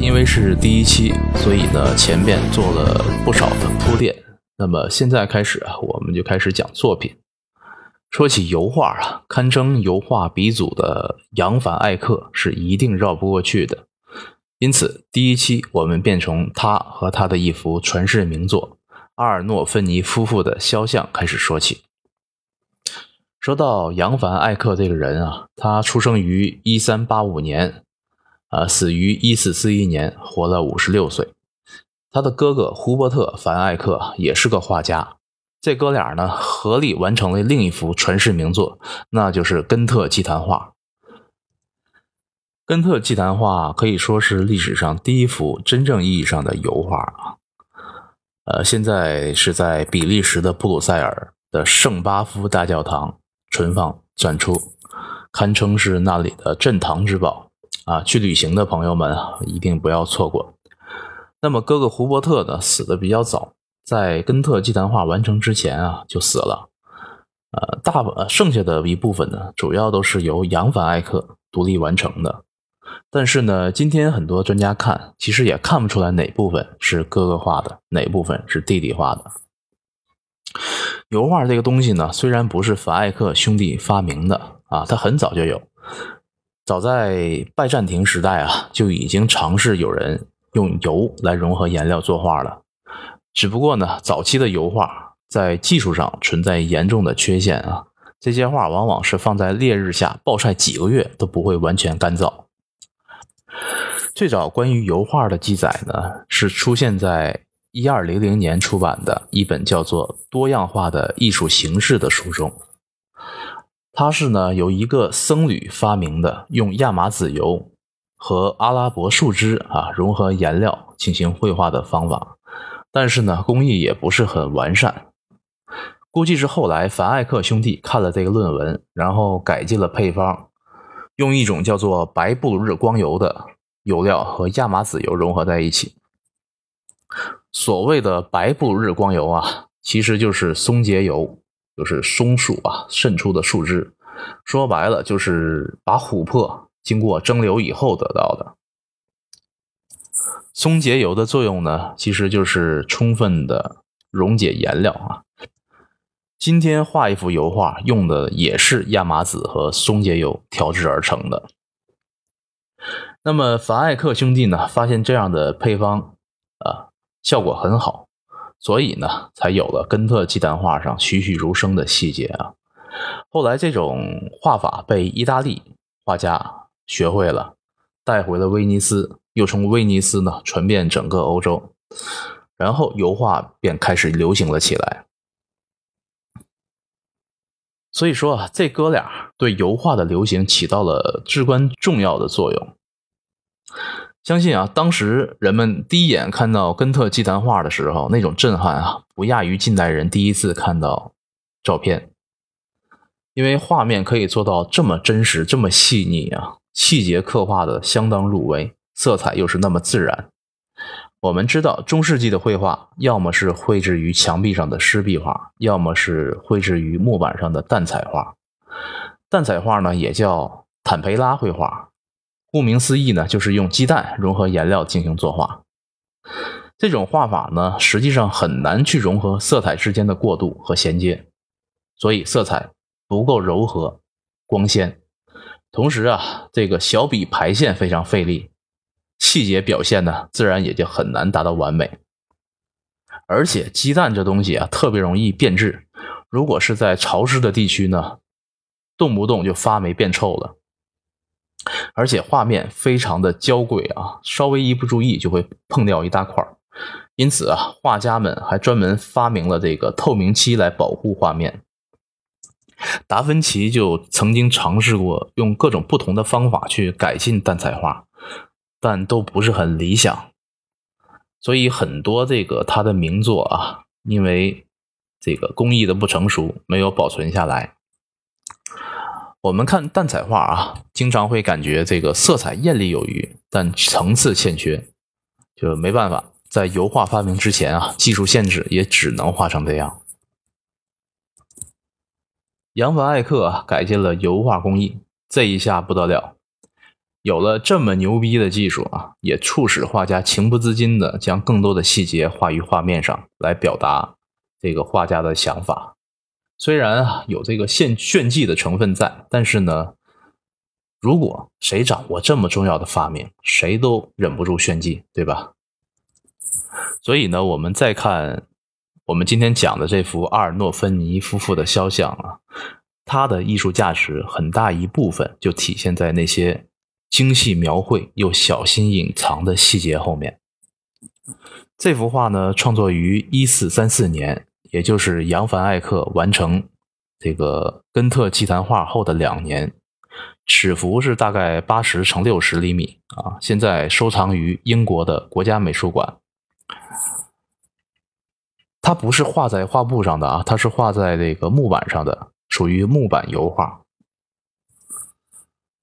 因为是第一期，所以呢前面做了不少的铺垫。那么现在开始啊，我们就开始讲作品。说起油画啊，堪称油画鼻祖的扬凡艾克是一定绕不过去的。因此，第一期我们便从他和他的一幅传世名作阿尔诺芬尼夫妇的肖像开始说起。说到扬凡艾克这个人啊，他出生于一三八五年，啊，死于一四四一年，活了五十六岁。他的哥哥胡伯特凡艾克也是个画家，这哥俩呢合力完成了另一幅传世名作，那就是根特祭坛画。根特祭坛画可以说是历史上第一幅真正意义上的油画啊。呃，现在是在比利时的布鲁塞尔的圣巴夫大教堂存放展出，堪称是那里的镇堂之宝啊！去旅行的朋友们啊一定不要错过。那么哥哥胡伯特呢，死的比较早，在根特祭坛画完成之前啊就死了。呃，大剩下的一部分呢，主要都是由扬凡艾克独立完成的。但是呢，今天很多专家看，其实也看不出来哪部分是哥哥画的，哪部分是弟弟画的。油画这个东西呢，虽然不是凡艾克兄弟发明的啊，它很早就有，早在拜占庭时代啊，就已经尝试有人用油来融合颜料作画了。只不过呢，早期的油画在技术上存在严重的缺陷啊，这些画往往是放在烈日下暴晒几个月都不会完全干燥。最早关于油画的记载呢，是出现在一二零零年出版的一本叫做《多样化的艺术形式》的书中。它是呢由一个僧侣发明的，用亚麻籽油和阿拉伯树枝啊融合颜料进行绘画的方法，但是呢工艺也不是很完善。估计是后来凡艾克兄弟看了这个论文，然后改进了配方。用一种叫做白布日光油的油料和亚麻籽油融合在一起。所谓的白布日光油啊，其实就是松节油，就是松树啊渗出的树枝。说白了，就是把琥珀经过蒸馏以后得到的。松节油的作用呢，其实就是充分的溶解颜料啊。今天画一幅油画用的也是亚麻籽和松节油调制而成的。那么凡艾克兄弟呢，发现这样的配方啊效果很好，所以呢才有了根特祭坛画上栩栩如生的细节啊。后来这种画法被意大利画家学会了，带回了威尼斯，又从威尼斯呢传遍整个欧洲，然后油画便开始流行了起来。所以说啊，这哥俩对油画的流行起到了至关重要的作用。相信啊，当时人们第一眼看到根特祭坛画的时候，那种震撼啊，不亚于近代人第一次看到照片。因为画面可以做到这么真实、这么细腻啊，细节刻画的相当入微，色彩又是那么自然。我们知道，中世纪的绘画要么是绘制于墙壁上的湿壁画，要么是绘制于木板上的淡彩画。淡彩画呢，也叫坦培拉绘画，顾名思义呢，就是用鸡蛋融合颜料进行作画。这种画法呢，实际上很难去融合色彩之间的过渡和衔接，所以色彩不够柔和、光鲜。同时啊，这个小笔排线非常费力。细节表现呢，自然也就很难达到完美。而且鸡蛋这东西啊，特别容易变质。如果是在潮湿的地区呢，动不动就发霉变臭了。而且画面非常的娇贵啊，稍微一不注意就会碰掉一大块儿因此啊，画家们还专门发明了这个透明漆来保护画面。达芬奇就曾经尝试过用各种不同的方法去改进淡彩画。但都不是很理想，所以很多这个他的名作啊，因为这个工艺的不成熟，没有保存下来。我们看淡彩画啊，经常会感觉这个色彩艳丽有余，但层次欠缺，就没办法。在油画发明之前啊，技术限制也只能画成这样。扬凡艾克改进了油画工艺，这一下不得了。有了这么牛逼的技术啊，也促使画家情不自禁的将更多的细节画于画面上来表达这个画家的想法。虽然啊有这个炫炫技的成分在，但是呢，如果谁掌握这么重要的发明，谁都忍不住炫技，对吧？所以呢，我们再看我们今天讲的这幅阿尔诺芬尼夫妇的肖像啊，它的艺术价值很大一部分就体现在那些。精细描绘又小心隐藏的细节后面，这幅画呢，创作于一四三四年，也就是扬凡艾克完成这个根特祭坛画后的两年。尺幅是大概八十乘六十厘米啊，现在收藏于英国的国家美术馆。它不是画在画布上的啊，它是画在这个木板上的，属于木板油画。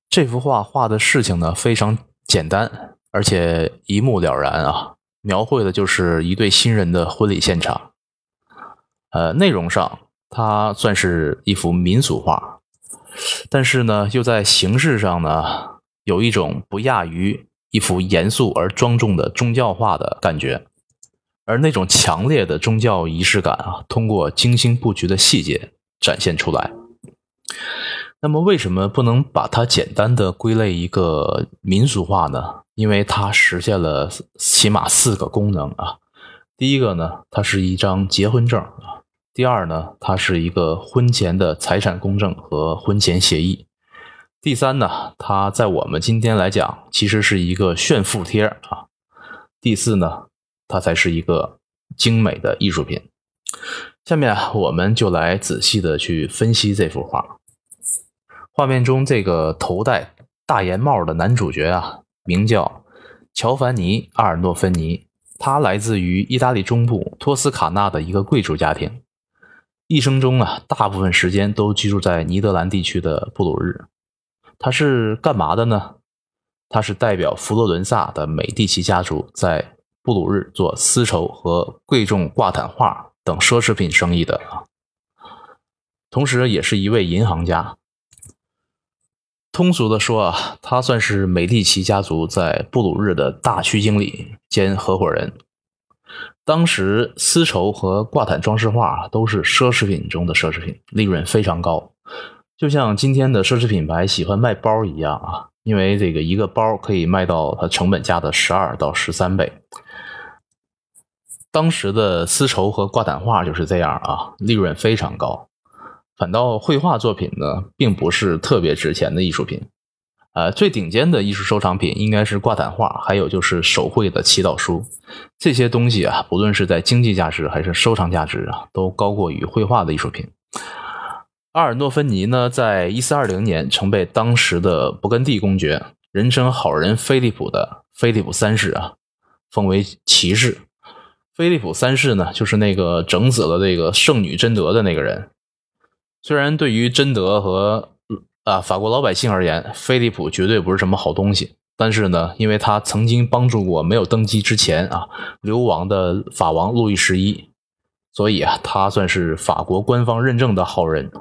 这幅画画的事情呢非常简单，而且一目了然啊！描绘的就是一对新人的婚礼现场。呃，内容上它算是一幅民俗画，但是呢，又在形式上呢有一种不亚于一幅严肃而庄重的宗教画的感觉。而那种强烈的宗教仪式感啊，通过精心布局的细节展现出来。那么为什么不能把它简单的归类一个民俗画呢？因为它实现了起码四个功能啊。第一个呢，它是一张结婚证啊；第二呢，它是一个婚前的财产公证和婚前协议；第三呢，它在我们今天来讲，其实是一个炫富贴啊；第四呢，它才是一个精美的艺术品。下面我们就来仔细的去分析这幅画。画面中这个头戴大檐帽的男主角啊，名叫乔凡尼·阿尔诺芬尼，他来自于意大利中部托斯卡纳的一个贵族家庭，一生中啊，大部分时间都居住在尼德兰地区的布鲁日。他是干嘛的呢？他是代表佛罗伦萨的美第奇家族在布鲁日做丝绸和贵重挂毯画等奢侈品生意的，同时也是一位银行家。通俗的说啊，他算是美第奇家族在布鲁日的大区经理兼合伙人。当时丝绸和挂毯装饰画都是奢侈品中的奢侈品，利润非常高，就像今天的奢侈品牌喜欢卖包一样啊，因为这个一个包可以卖到它成本价的十二到十三倍。当时的丝绸和挂毯画就是这样啊，利润非常高。反倒绘画作品呢，并不是特别值钱的艺术品，呃，最顶尖的艺术收藏品应该是挂毯画，还有就是手绘的祈祷书，这些东西啊，不论是在经济价值还是收藏价值啊，都高过于绘画的艺术品。阿尔诺芬尼呢，在一四二零年曾被当时的勃艮第公爵，人称好人菲利普的菲利普三世啊，封为骑士。菲利普三世呢，就是那个整死了这个圣女贞德的那个人。虽然对于贞德和啊法国老百姓而言，菲利普绝对不是什么好东西，但是呢，因为他曾经帮助过没有登基之前啊流亡的法王路易十一，所以啊，他算是法国官方认证的好人。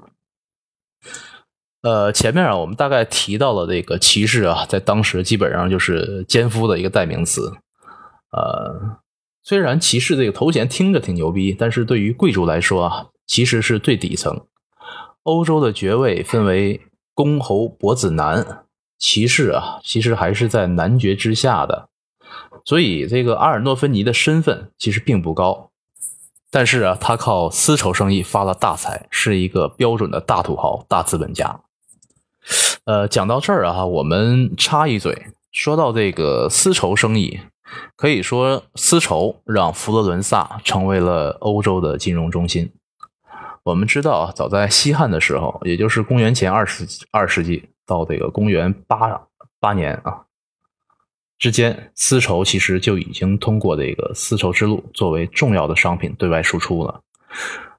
呃，前面啊，我们大概提到了这个骑士啊，在当时基本上就是奸夫的一个代名词。呃，虽然骑士这个头衔听着挺牛逼，但是对于贵族来说啊，其实是最底层。欧洲的爵位分为公侯伯子男，骑士啊，其实还是在男爵之下的，所以这个阿尔诺芬尼的身份其实并不高，但是啊，他靠丝绸生意发了大财，是一个标准的大土豪、大资本家。呃，讲到这儿啊，我们插一嘴，说到这个丝绸生意，可以说丝绸让佛罗伦萨成为了欧洲的金融中心。我们知道啊，早在西汉的时候，也就是公元前二世二世纪到这个公元八八年啊之间，丝绸其实就已经通过这个丝绸之路作为重要的商品对外输出了。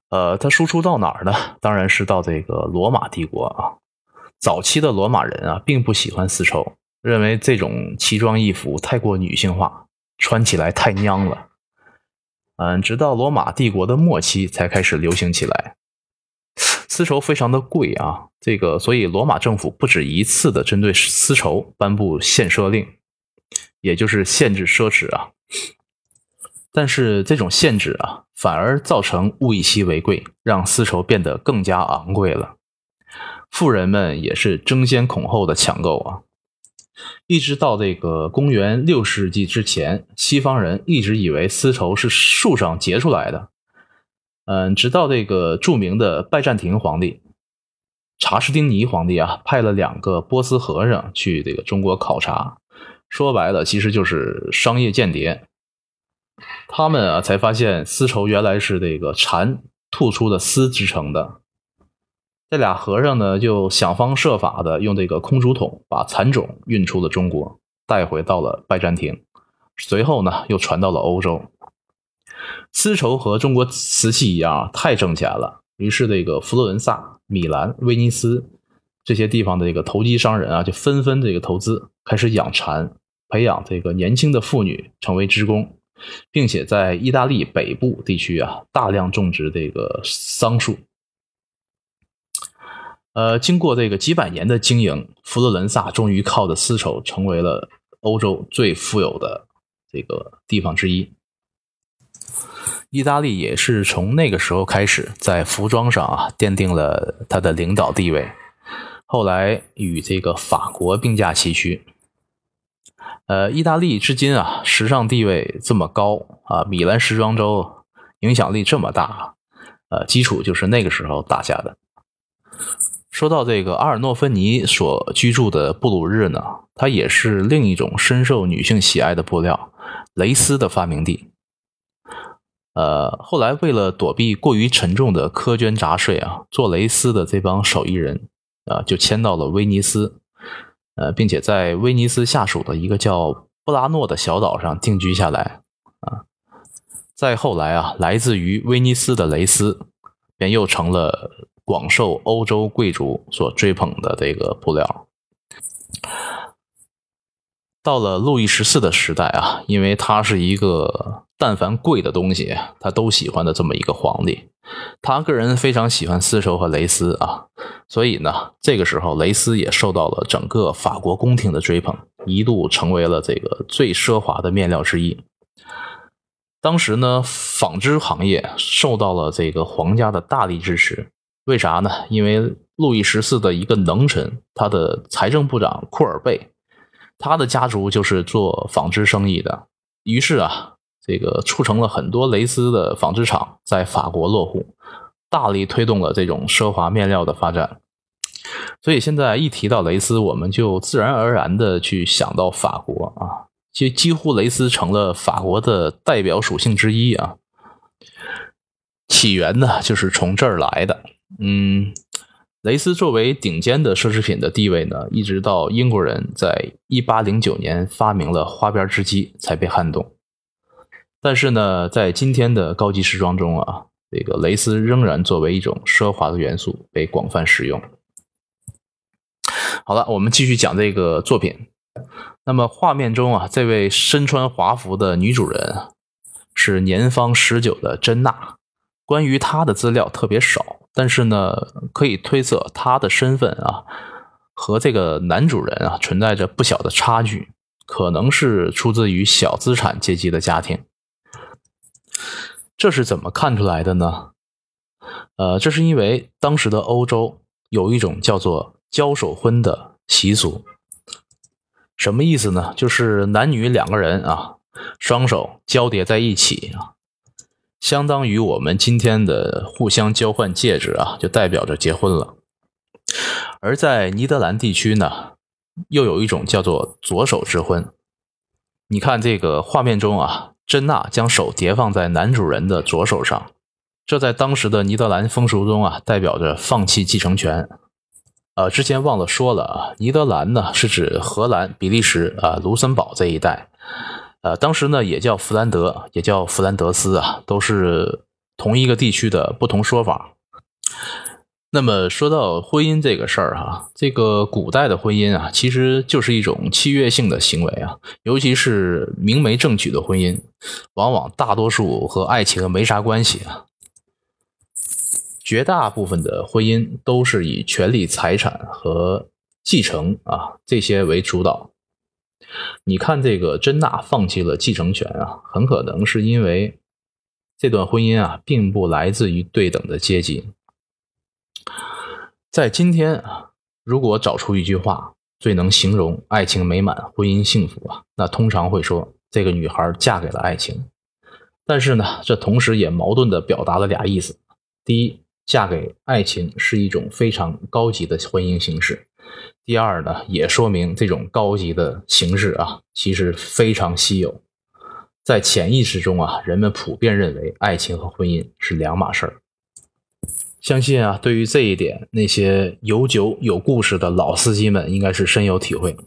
呃，它输出到哪儿呢？当然是到这个罗马帝国啊。早期的罗马人啊，并不喜欢丝绸，认为这种奇装异服太过女性化，穿起来太娘了。嗯，直到罗马帝国的末期才开始流行起来。丝绸非常的贵啊，这个所以罗马政府不止一次的针对丝绸颁布限奢令，也就是限制奢侈啊。但是这种限制啊，反而造成物以稀为贵，让丝绸变得更加昂贵了。富人们也是争先恐后的抢购啊。一直到这个公元六世纪之前，西方人一直以为丝绸是树上结出来的。嗯，直到这个著名的拜占庭皇帝查士丁尼皇帝啊，派了两个波斯和尚去这个中国考察，说白了，其实就是商业间谍。他们啊，才发现丝绸原来是这个蚕吐出的丝制成的。这俩和尚呢，就想方设法的用这个空竹筒把蚕种运出了中国，带回到了拜占庭，随后呢，又传到了欧洲。丝绸和中国瓷器一样，太挣钱了。于是，这个佛罗伦萨、米兰、威尼斯这些地方的这个投机商人啊，就纷纷这个投资，开始养蚕，培养这个年轻的妇女成为织工，并且在意大利北部地区啊，大量种植这个桑树。呃，经过这个几百年的经营，佛罗伦萨终于靠着丝绸成为了欧洲最富有的这个地方之一。意大利也是从那个时候开始，在服装上啊奠定了它的领导地位，后来与这个法国并驾齐驱。呃，意大利至今啊时尚地位这么高啊，米兰时装周影响力这么大，呃，基础就是那个时候打下的。说到这个阿尔诺芬尼所居住的布鲁日呢，它也是另一种深受女性喜爱的布料——蕾丝的发明地。呃，后来为了躲避过于沉重的苛捐杂税啊，做蕾丝的这帮手艺人啊，就迁到了威尼斯，呃，并且在威尼斯下属的一个叫布拉诺的小岛上定居下来啊。再后来啊，来自于威尼斯的蕾丝便又成了。广受欧洲贵族所追捧的这个布料，到了路易十四的时代啊，因为他是一个但凡贵的东西他都喜欢的这么一个皇帝，他个人非常喜欢丝绸和蕾丝啊，所以呢，这个时候蕾丝也受到了整个法国宫廷的追捧，一度成为了这个最奢华的面料之一。当时呢，纺织行业受到了这个皇家的大力支持。为啥呢？因为路易十四的一个能臣，他的财政部长库尔贝，他的家族就是做纺织生意的。于是啊，这个促成了很多蕾丝的纺织厂在法国落户，大力推动了这种奢华面料的发展。所以现在一提到蕾丝，我们就自然而然的去想到法国啊，就几乎蕾丝成了法国的代表属性之一啊。起源呢，就是从这儿来的。嗯，蕾丝作为顶尖的奢侈品的地位呢，一直到英国人在一八零九年发明了花边织机才被撼动。但是呢，在今天的高级时装中啊，这个蕾丝仍然作为一种奢华的元素被广泛使用。好了，我们继续讲这个作品。那么画面中啊，这位身穿华服的女主人是年方十九的珍娜。关于她的资料特别少。但是呢，可以推测他的身份啊，和这个男主人啊存在着不小的差距，可能是出自于小资产阶级的家庭。这是怎么看出来的呢？呃，这是因为当时的欧洲有一种叫做交手婚的习俗，什么意思呢？就是男女两个人啊，双手交叠在一起啊。相当于我们今天的互相交换戒指啊，就代表着结婚了。而在尼德兰地区呢，又有一种叫做左手之婚。你看这个画面中啊，珍娜将手叠放在男主人的左手上，这在当时的尼德兰风俗中啊，代表着放弃继承权。呃，之前忘了说了啊，尼德兰呢是指荷兰、比利时啊、卢森堡这一带。呃，当时呢也叫弗兰德，也叫弗兰德斯啊，都是同一个地区的不同说法。那么说到婚姻这个事儿哈，这个古代的婚姻啊，其实就是一种契约性的行为啊，尤其是明媒正娶的婚姻，往往大多数和爱情没啥关系啊。绝大部分的婚姻都是以权利、财产和继承啊这些为主导。你看，这个珍娜放弃了继承权啊，很可能是因为这段婚姻啊，并不来自于对等的阶级。在今天啊，如果找出一句话最能形容爱情美满、婚姻幸福啊，那通常会说这个女孩嫁给了爱情。但是呢，这同时也矛盾的表达了俩意思：第一，嫁给爱情是一种非常高级的婚姻形式；第二呢，也说明这种高级的形式啊，其实非常稀有。在潜意识中啊，人们普遍认为爱情和婚姻是两码事儿。相信啊，对于这一点，那些有酒有故事的老司机们应该是深有体会。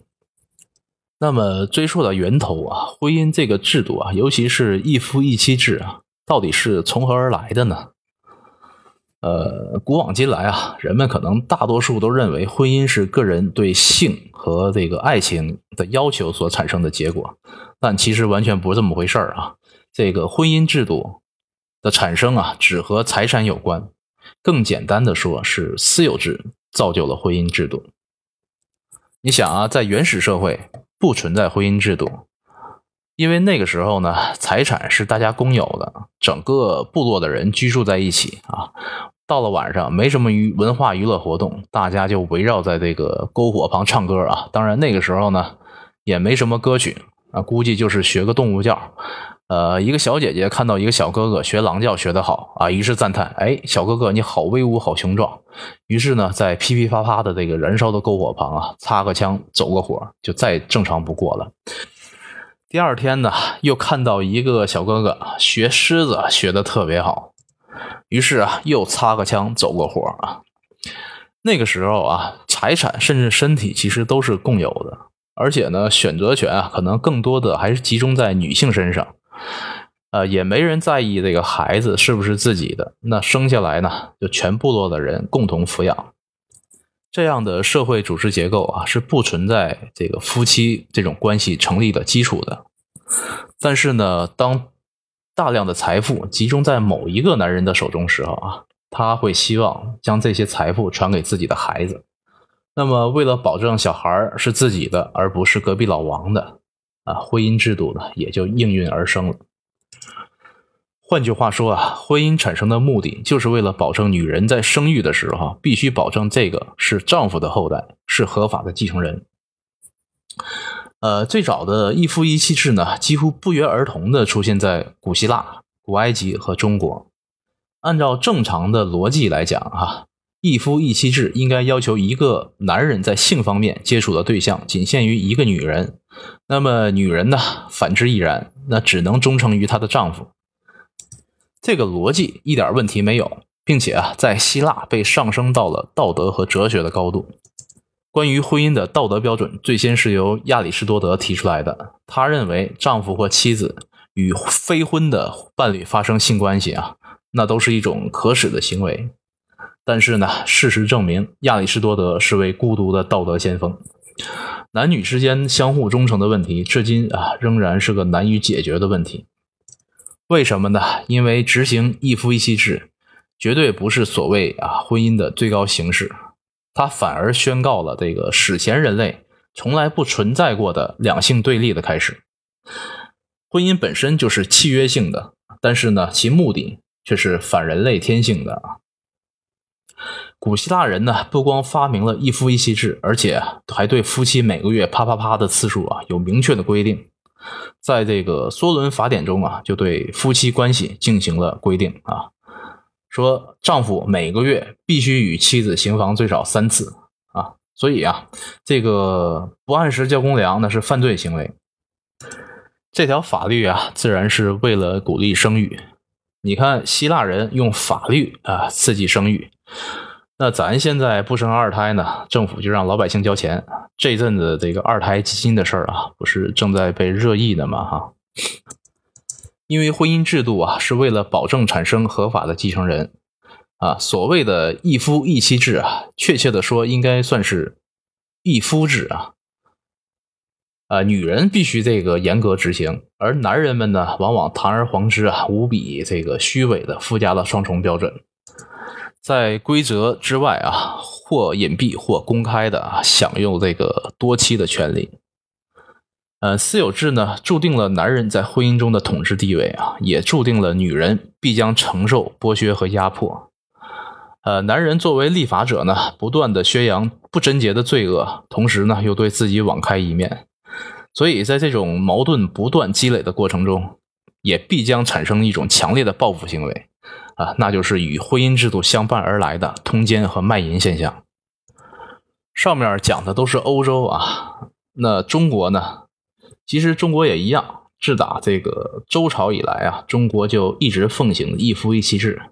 那么追溯到源头啊，婚姻这个制度啊，尤其是一夫一妻制啊，到底是从何而来的呢？呃，古往今来啊，人们可能大多数都认为婚姻是个人对性和这个爱情的要求所产生的结果，但其实完全不是这么回事儿啊。这个婚姻制度的产生啊，只和财产有关，更简单的说，是私有制造就了婚姻制度。你想啊，在原始社会。不存在婚姻制度，因为那个时候呢，财产是大家公有的，整个部落的人居住在一起啊。到了晚上，没什么娱文化娱乐活动，大家就围绕在这个篝火旁唱歌啊。当然那个时候呢，也没什么歌曲啊，估计就是学个动物叫。呃，一个小姐姐看到一个小哥哥学狼叫学得好啊，于是赞叹：“哎，小哥哥你好威武，好雄壮。”于是呢，在噼噼啪啪的这个燃烧的篝火旁啊，擦个枪，走个火，就再正常不过了。第二天呢，又看到一个小哥哥学狮子学的特别好，于是啊，又擦个枪，走个火啊。那个时候啊，财产甚至身体其实都是共有的，而且呢，选择权啊，可能更多的还是集中在女性身上。呃，也没人在意这个孩子是不是自己的，那生下来呢，就全部落的人共同抚养。这样的社会组织结构啊，是不存在这个夫妻这种关系成立的基础的。但是呢，当大量的财富集中在某一个男人的手中时候啊，他会希望将这些财富传给自己的孩子。那么，为了保证小孩是自己的，而不是隔壁老王的。啊，婚姻制度呢也就应运而生了。换句话说啊，婚姻产生的目的就是为了保证女人在生育的时候必须保证这个是丈夫的后代，是合法的继承人。呃，最早的一夫一妻制呢，几乎不约而同的出现在古希腊、古埃及和中国。按照正常的逻辑来讲，哈。一夫一妻制应该要求一个男人在性方面接触的对象仅限于一个女人，那么女人呢？反之亦然，那只能忠诚于她的丈夫。这个逻辑一点问题没有，并且啊，在希腊被上升到了道德和哲学的高度。关于婚姻的道德标准，最先是由亚里士多德提出来的。他认为，丈夫或妻子与非婚的伴侣发生性关系啊，那都是一种可耻的行为。但是呢，事实证明，亚里士多德是位孤独的道德先锋。男女之间相互忠诚的问题，至今啊仍然是个难以解决的问题。为什么呢？因为执行一夫一妻制，绝对不是所谓啊婚姻的最高形式，它反而宣告了这个史前人类从来不存在过的两性对立的开始。婚姻本身就是契约性的，但是呢，其目的却是反人类天性的啊。古希腊人呢，不光发明了一夫一妻制，而且还对夫妻每个月啪啪啪的次数啊有明确的规定。在这个梭伦法典中啊，就对夫妻关系进行了规定啊，说丈夫每个月必须与妻子行房最少三次啊。所以啊，这个不按时交公粮那是犯罪行为。这条法律啊，自然是为了鼓励生育。你看，希腊人用法律啊刺激生育，那咱现在不生二胎呢，政府就让老百姓交钱。这阵子这个二胎基金的事儿啊，不是正在被热议的吗？哈，因为婚姻制度啊是为了保证产生合法的继承人啊，所谓的一夫一妻制啊，确切的说应该算是一夫制啊。啊，女人必须这个严格执行，而男人们呢，往往堂而皇之啊，无比这个虚伪的附加了双重标准。在规则之外啊，或隐蔽或公开的啊，享用这个多妻的权利。呃，私有制呢，注定了男人在婚姻中的统治地位啊，也注定了女人必将承受剥削和压迫。呃，男人作为立法者呢，不断的宣扬不贞洁的罪恶，同时呢，又对自己网开一面，所以在这种矛盾不断积累的过程中，也必将产生一种强烈的报复行为啊，那就是与婚姻制度相伴而来的通奸和卖淫现象。上面讲的都是欧洲啊，那中国呢？其实中国也一样，自打这个周朝以来啊，中国就一直奉行一夫一妻制。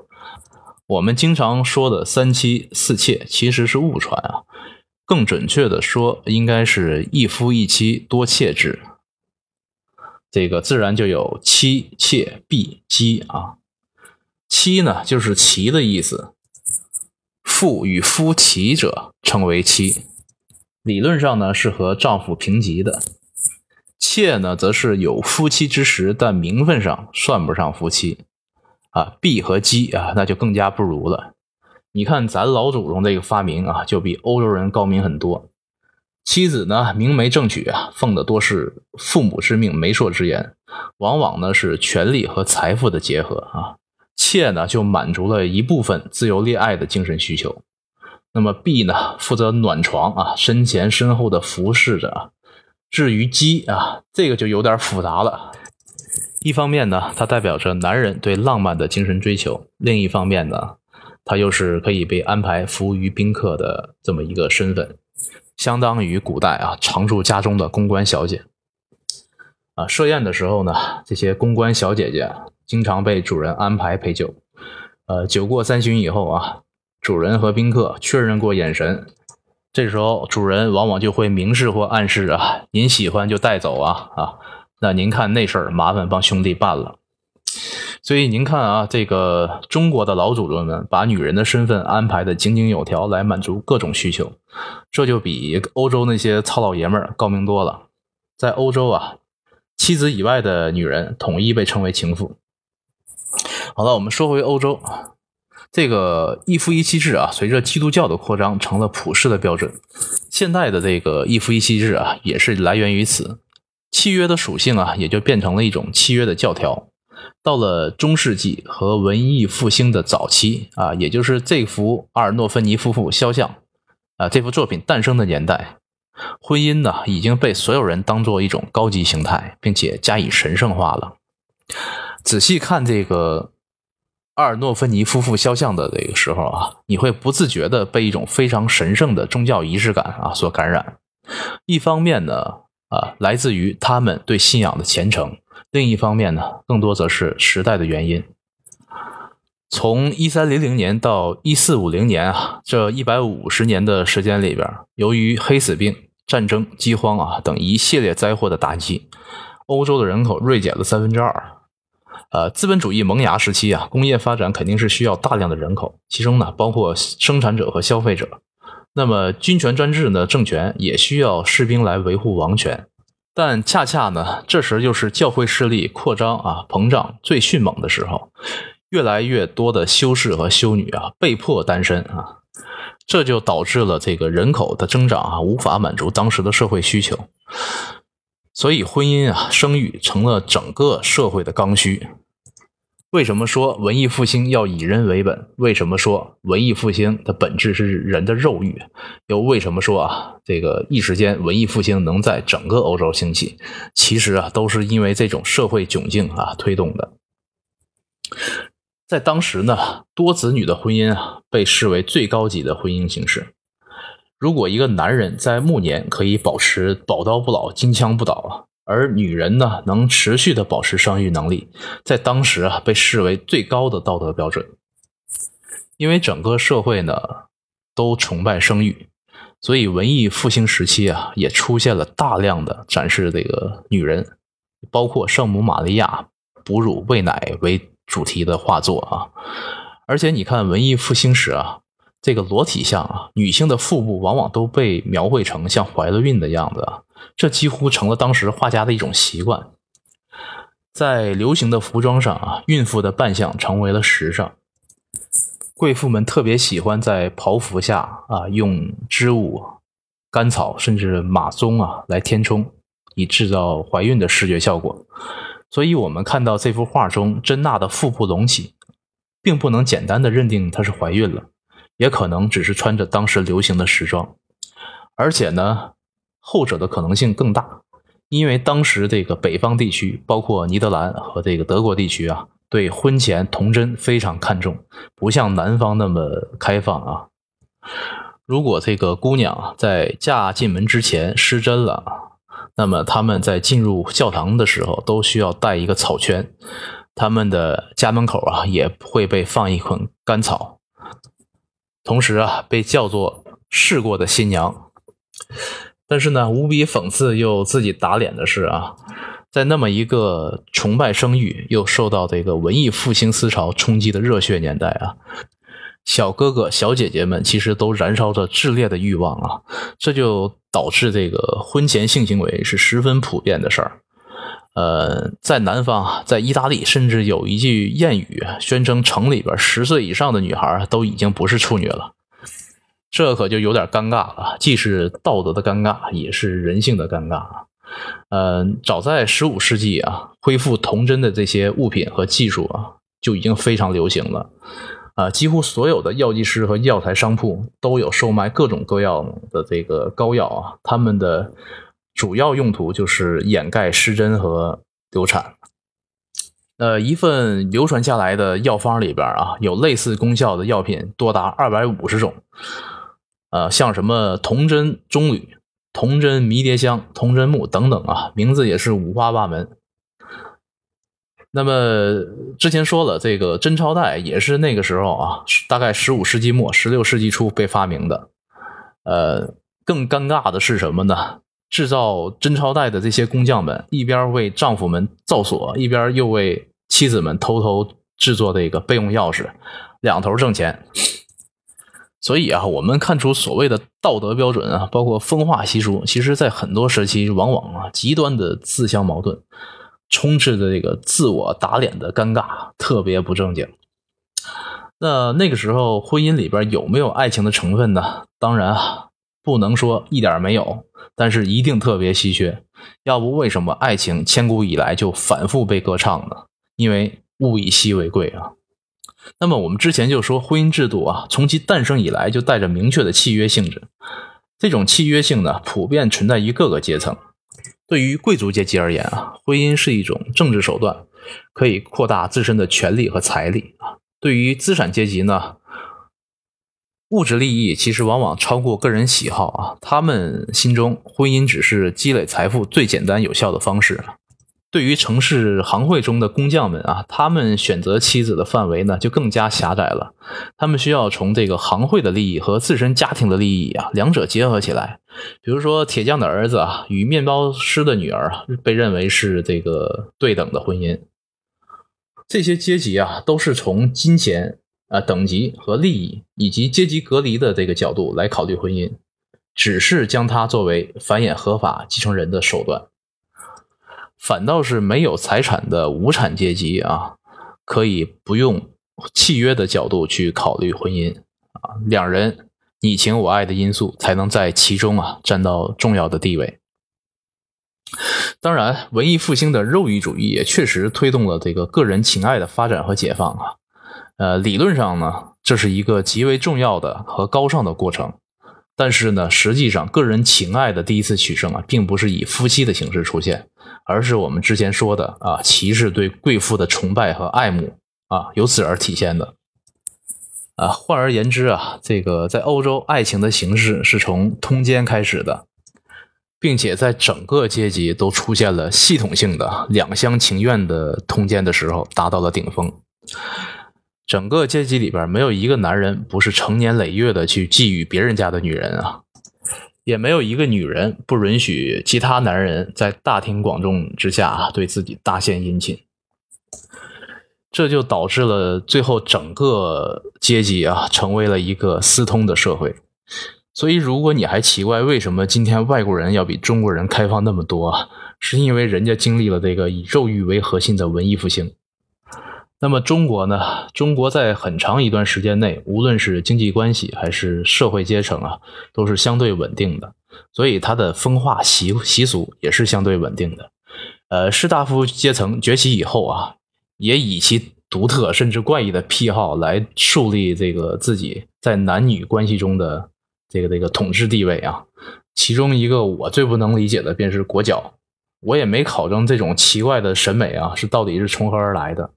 我们经常说的三妻四妾，其实是误传啊。更准确的说，应该是一夫一妻多妾制。这个自然就有妻妾婢姬啊。妻呢，就是齐的意思，妇与夫齐者称为妻，理论上呢是和丈夫平级的。妾呢，则是有夫妻之实，但名分上算不上夫妻，啊，婢和姬啊，那就更加不如了。你看咱老祖宗这个发明啊，就比欧洲人高明很多。妻子呢，明媒正娶啊，奉的多是父母之命、媒妁之言，往往呢是权力和财富的结合啊。妾呢，就满足了一部分自由恋爱的精神需求。那么婢呢，负责暖床啊，身前身后的服侍着。至于鸡啊，这个就有点复杂了。一方面呢，它代表着男人对浪漫的精神追求；另一方面呢，它又是可以被安排服务于宾客的这么一个身份，相当于古代啊常驻家中的公关小姐。啊，设宴的时候呢，这些公关小姐姐经常被主人安排陪酒。呃，酒过三巡以后啊，主人和宾客确认过眼神。这时候，主人往往就会明示或暗示啊，您喜欢就带走啊啊，那您看那事儿麻烦帮兄弟办了。所以您看啊，这个中国的老祖宗们把女人的身份安排的井井有条，来满足各种需求，这就比欧洲那些糙老爷们儿高明多了。在欧洲啊，妻子以外的女人统一被称为情妇。好了，我们说回欧洲。这个一夫一妻制啊，随着基督教的扩张，成了普世的标准。现代的这个一夫一妻制啊，也是来源于此。契约的属性啊，也就变成了一种契约的教条。到了中世纪和文艺复兴的早期啊，也就是这幅阿尔诺芬尼夫妇肖像啊这幅作品诞生的年代，婚姻呢已经被所有人当做一种高级形态，并且加以神圣化了。仔细看这个。阿尔诺芬尼夫妇肖像的这个时候啊，你会不自觉的被一种非常神圣的宗教仪式感啊所感染。一方面呢，啊，来自于他们对信仰的虔诚；另一方面呢，更多则是时代的原因。从一三零零年到一四五零年啊，这一百五十年的时间里边，由于黑死病、战争、饥荒啊等一系列灾祸的打击，欧洲的人口锐减了三分之二。呃，资本主义萌芽时期啊，工业发展肯定是需要大量的人口，其中呢包括生产者和消费者。那么军权专制呢，政权也需要士兵来维护王权。但恰恰呢，这时又是教会势力扩张啊、膨胀最迅猛的时候，越来越多的修士和修女啊被迫单身啊，这就导致了这个人口的增长啊无法满足当时的社会需求。所以，婚姻啊，生育成了整个社会的刚需。为什么说文艺复兴要以人为本？为什么说文艺复兴的本质是人的肉欲？又为什么说啊，这个一时间文艺复兴能在整个欧洲兴起？其实啊，都是因为这种社会窘境啊推动的。在当时呢，多子女的婚姻啊，被视为最高级的婚姻形式。如果一个男人在暮年可以保持宝刀不老、金枪不倒啊，而女人呢能持续的保持生育能力，在当时啊被视为最高的道德标准。因为整个社会呢都崇拜生育，所以文艺复兴时期啊也出现了大量的展示这个女人，包括圣母玛利亚哺乳喂奶为主题的画作啊。而且你看文艺复兴时啊。这个裸体像啊，女性的腹部往往都被描绘成像怀了孕的样子，这几乎成了当时画家的一种习惯。在流行的服装上啊，孕妇的扮相成为了时尚。贵妇们特别喜欢在袍服下啊用织物、甘草甚至马鬃啊来填充，以制造怀孕的视觉效果。所以，我们看到这幅画中珍娜的腹部隆起，并不能简单的认定她是怀孕了，也可能只是穿着当时流行的时装。而且呢，后者的可能性更大，因为当时这个北方地区，包括尼德兰和这个德国地区啊，对婚前童贞非常看重，不像南方那么开放啊。如果这个姑娘在嫁进门之前失贞了，那么他们在进入教堂的时候都需要带一个草圈，他们的家门口啊也会被放一捆干草，同时啊被叫做试过的新娘。但是呢，无比讽刺又自己打脸的是啊，在那么一个崇拜生育又受到这个文艺复兴思潮冲击的热血年代啊，小哥哥小姐姐们其实都燃烧着炽烈的欲望啊，这就导致这个婚前性行为是十分普遍的事儿。呃，在南方，在意大利，甚至有一句谚语宣称，城里边十岁以上的女孩都已经不是处女了。这可就有点尴尬了，既是道德的尴尬，也是人性的尴尬啊。嗯，早在十五世纪啊，恢复童真的这些物品和技术啊，就已经非常流行了。啊，几乎所有的药剂师和药材商铺都有售卖各种各样的这个膏药啊，他们的主要用途就是掩盖失真和流产。呃，一份流传下来的药方里边啊，有类似功效的药品多达二百五十种。呃，像什么童真棕榈、童真迷迭香、童真木等等啊，名字也是五花八门。那么之前说了，这个贞操带也是那个时候啊，大概十五世纪末、十六世纪初被发明的。呃，更尴尬的是什么呢？制造贞操带的这些工匠们，一边为丈夫们造锁，一边又为妻子们偷偷制作这个备用钥匙，两头挣钱。所以啊，我们看出所谓的道德标准啊，包括风化习俗，其实在很多时期往往啊极端的自相矛盾，充斥着这个自我打脸的尴尬，特别不正经。那那个时候婚姻里边有没有爱情的成分呢？当然啊，不能说一点没有，但是一定特别稀缺。要不为什么爱情千古以来就反复被歌唱呢？因为物以稀为贵啊。那么我们之前就说，婚姻制度啊，从其诞生以来就带着明确的契约性质。这种契约性呢，普遍存在于各个阶层。对于贵族阶级而言啊，婚姻是一种政治手段，可以扩大自身的权利和财力啊。对于资产阶级呢，物质利益其实往往超过个人喜好啊。他们心中，婚姻只是积累财富最简单有效的方式。对于城市行会中的工匠们啊，他们选择妻子的范围呢就更加狭窄了。他们需要从这个行会的利益和自身家庭的利益啊两者结合起来。比如说，铁匠的儿子啊与面包师的女儿啊被认为是这个对等的婚姻。这些阶级啊都是从金钱啊等级和利益以及阶级隔离的这个角度来考虑婚姻，只是将它作为繁衍合法继承人的手段。反倒是没有财产的无产阶级啊，可以不用契约的角度去考虑婚姻啊，两人你情我爱的因素才能在其中啊占到重要的地位。当然，文艺复兴的肉欲主义也确实推动了这个个人情爱的发展和解放啊。呃，理论上呢，这是一个极为重要的和高尚的过程。但是呢，实际上个人情爱的第一次取胜啊，并不是以夫妻的形式出现。而是我们之前说的啊，骑士对贵妇的崇拜和爱慕啊，由此而体现的啊。换而言之啊，这个在欧洲，爱情的形式是从通奸开始的，并且在整个阶级都出现了系统性的两厢情愿的通奸的时候，达到了顶峰。整个阶级里边没有一个男人不是成年累月的去觊觎别人家的女人啊。也没有一个女人不允许其他男人在大庭广众之下对自己大献殷勤，这就导致了最后整个阶级啊成为了一个私通的社会。所以，如果你还奇怪为什么今天外国人要比中国人开放那么多，是因为人家经历了这个以肉欲为核心的文艺复兴。那么中国呢？中国在很长一段时间内，无论是经济关系还是社会阶层啊，都是相对稳定的，所以它的风化习习俗也是相对稳定的。呃，士大夫阶层崛起以后啊，也以其独特甚至怪异的癖好来树立这个自己在男女关系中的这个这个统治地位啊。其中一个我最不能理解的便是裹脚，我也没考证这种奇怪的审美啊是到底是从何而来的。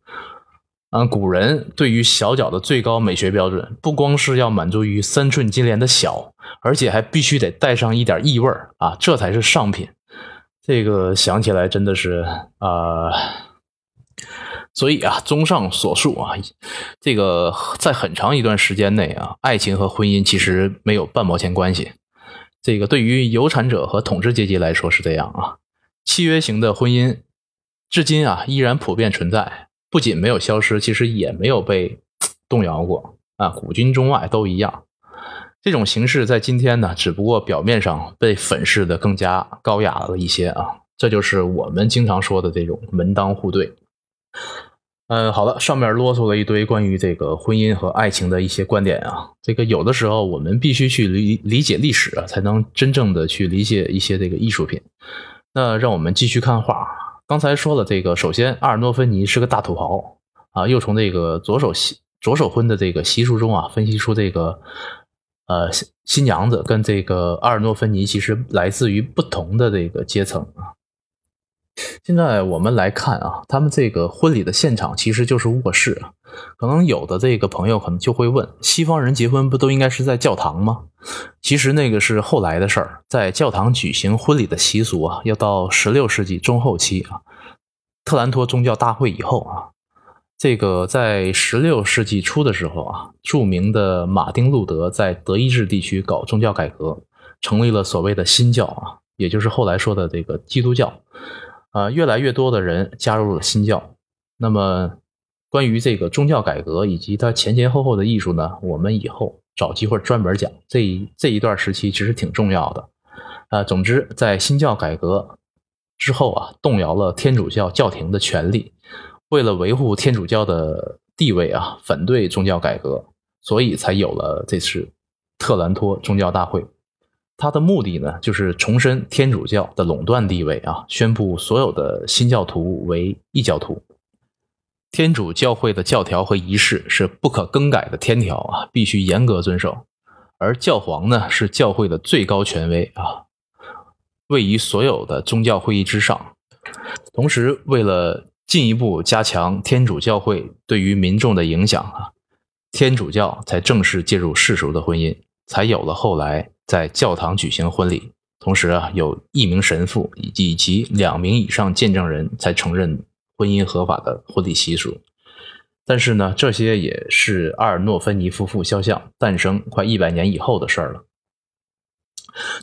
嗯，古人对于小脚的最高美学标准，不光是要满足于三寸金莲的小，而且还必须得带上一点异味啊，这才是上品。这个想起来真的是啊，所以啊，综上所述啊，这个在很长一段时间内啊，爱情和婚姻其实没有半毛钱关系。这个对于有产者和统治阶级来说是这样啊，契约型的婚姻至今啊依然普遍存在。不仅没有消失，其实也没有被 动摇过啊！古今中外都一样。这种形式在今天呢，只不过表面上被粉饰的更加高雅了一些啊。这就是我们经常说的这种门当户对。嗯，好了，上面啰嗦了一堆关于这个婚姻和爱情的一些观点啊。这个有的时候我们必须去理理解历史，才能真正的去理解一些这个艺术品。那让我们继续看画。刚才说了这个，首先阿尔诺芬尼是个大土豪啊，又从这个左手西左手婚的这个习俗中啊，分析出这个呃新娘子跟这个阿尔诺芬尼其实来自于不同的这个阶层啊。现在我们来看啊，他们这个婚礼的现场其实就是卧室。可能有的这个朋友可能就会问：西方人结婚不都应该是在教堂吗？其实那个是后来的事儿，在教堂举行婚礼的习俗啊，要到十六世纪中后期啊，特兰托宗教大会以后啊，这个在十六世纪初的时候啊，著名的马丁路德在德意志地区搞宗教改革，成立了所谓的新教啊，也就是后来说的这个基督教。啊，越来越多的人加入了新教。那么，关于这个宗教改革以及它前前后后的艺术呢，我们以后找机会专门讲。这一这一段时期其实挺重要的。啊，总之，在新教改革之后啊，动摇了天主教教廷的权利。为了维护天主教的地位啊，反对宗教改革，所以才有了这次特兰托宗教大会。他的目的呢，就是重申天主教的垄断地位啊，宣布所有的新教徒为异教徒。天主教会的教条和仪式是不可更改的天条啊，必须严格遵守。而教皇呢，是教会的最高权威啊，位于所有的宗教会议之上。同时，为了进一步加强天主教会对于民众的影响啊，天主教才正式介入世俗的婚姻，才有了后来。在教堂举行婚礼，同时啊，有一名神父以及两名以上见证人才承认婚姻合法的婚礼习俗。但是呢，这些也是阿尔诺芬尼夫妇肖像诞生快一百年以后的事儿了。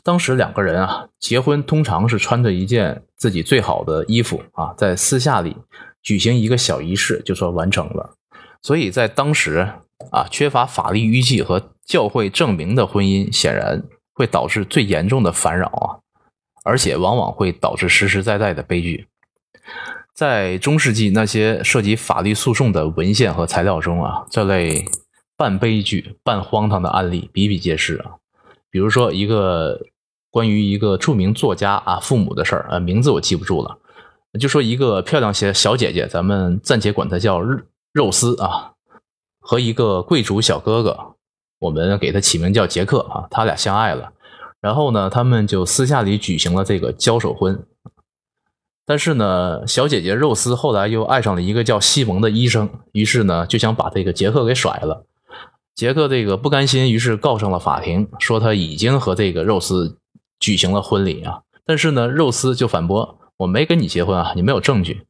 当时两个人啊，结婚通常是穿着一件自己最好的衣服啊，在私下里举行一个小仪式，就说完成了。所以在当时啊，缺乏法律依据和教会证明的婚姻，显然。会导致最严重的烦扰啊，而且往往会导致实实在在的悲剧。在中世纪那些涉及法律诉讼的文献和材料中啊，这类半悲剧半荒唐的案例比比皆是啊。比如说一个关于一个著名作家啊父母的事儿啊，名字我记不住了，就说一个漂亮些小姐姐，咱们暂且管她叫肉丝啊，和一个贵族小哥哥。我们给他起名叫杰克啊，他俩相爱了，然后呢，他们就私下里举行了这个交手婚。但是呢，小姐姐肉丝后来又爱上了一个叫西蒙的医生，于是呢，就想把这个杰克给甩了。杰克这个不甘心，于是告上了法庭，说他已经和这个肉丝举行了婚礼啊。但是呢，肉丝就反驳：“我没跟你结婚啊，你没有证据。”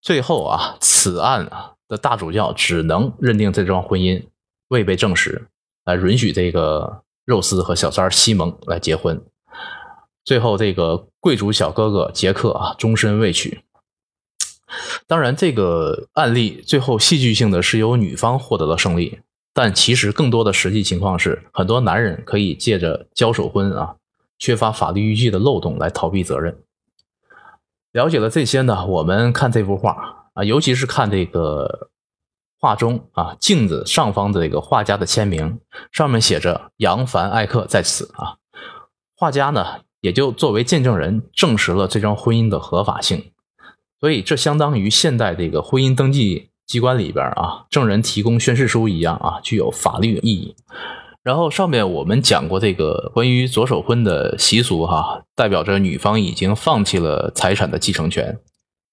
最后啊，此案啊的大主教只能认定这桩婚姻未被证实。来允许这个肉丝和小三西蒙来结婚，最后这个贵族小哥哥杰克啊终身未娶。当然，这个案例最后戏剧性的是由女方获得了胜利，但其实更多的实际情况是，很多男人可以借着交手婚啊，缺乏法律依据的漏洞来逃避责任。了解了这些呢，我们看这幅画啊，尤其是看这个画中啊镜子上方的这个画家的签名，上面写着“杨凡艾克在此”啊，画家呢也就作为见证人证实了这桩婚姻的合法性，所以这相当于现代这个婚姻登记机关里边啊证人提供宣誓书一样啊，具有法律意义。然后上面我们讲过这个关于左手婚的习俗哈，代表着女方已经放弃了财产的继承权，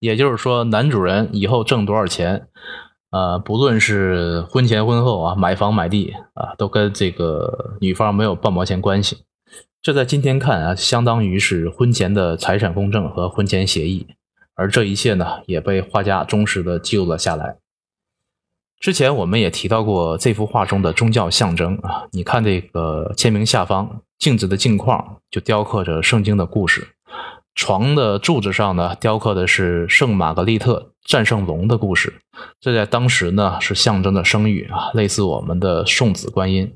也就是说男主人以后挣多少钱，呃，不论是婚前婚后啊，买房买地啊，都跟这个女方没有半毛钱关系。这在今天看啊，相当于是婚前的财产公证和婚前协议，而这一切呢，也被画家忠实的记录了下来。之前我们也提到过这幅画中的宗教象征啊，你看这个签名下方镜子的镜框就雕刻着圣经的故事，床的柱子上呢雕刻的是圣玛格丽特战胜龙的故事，这在当时呢是象征着生育啊，类似我们的送子观音。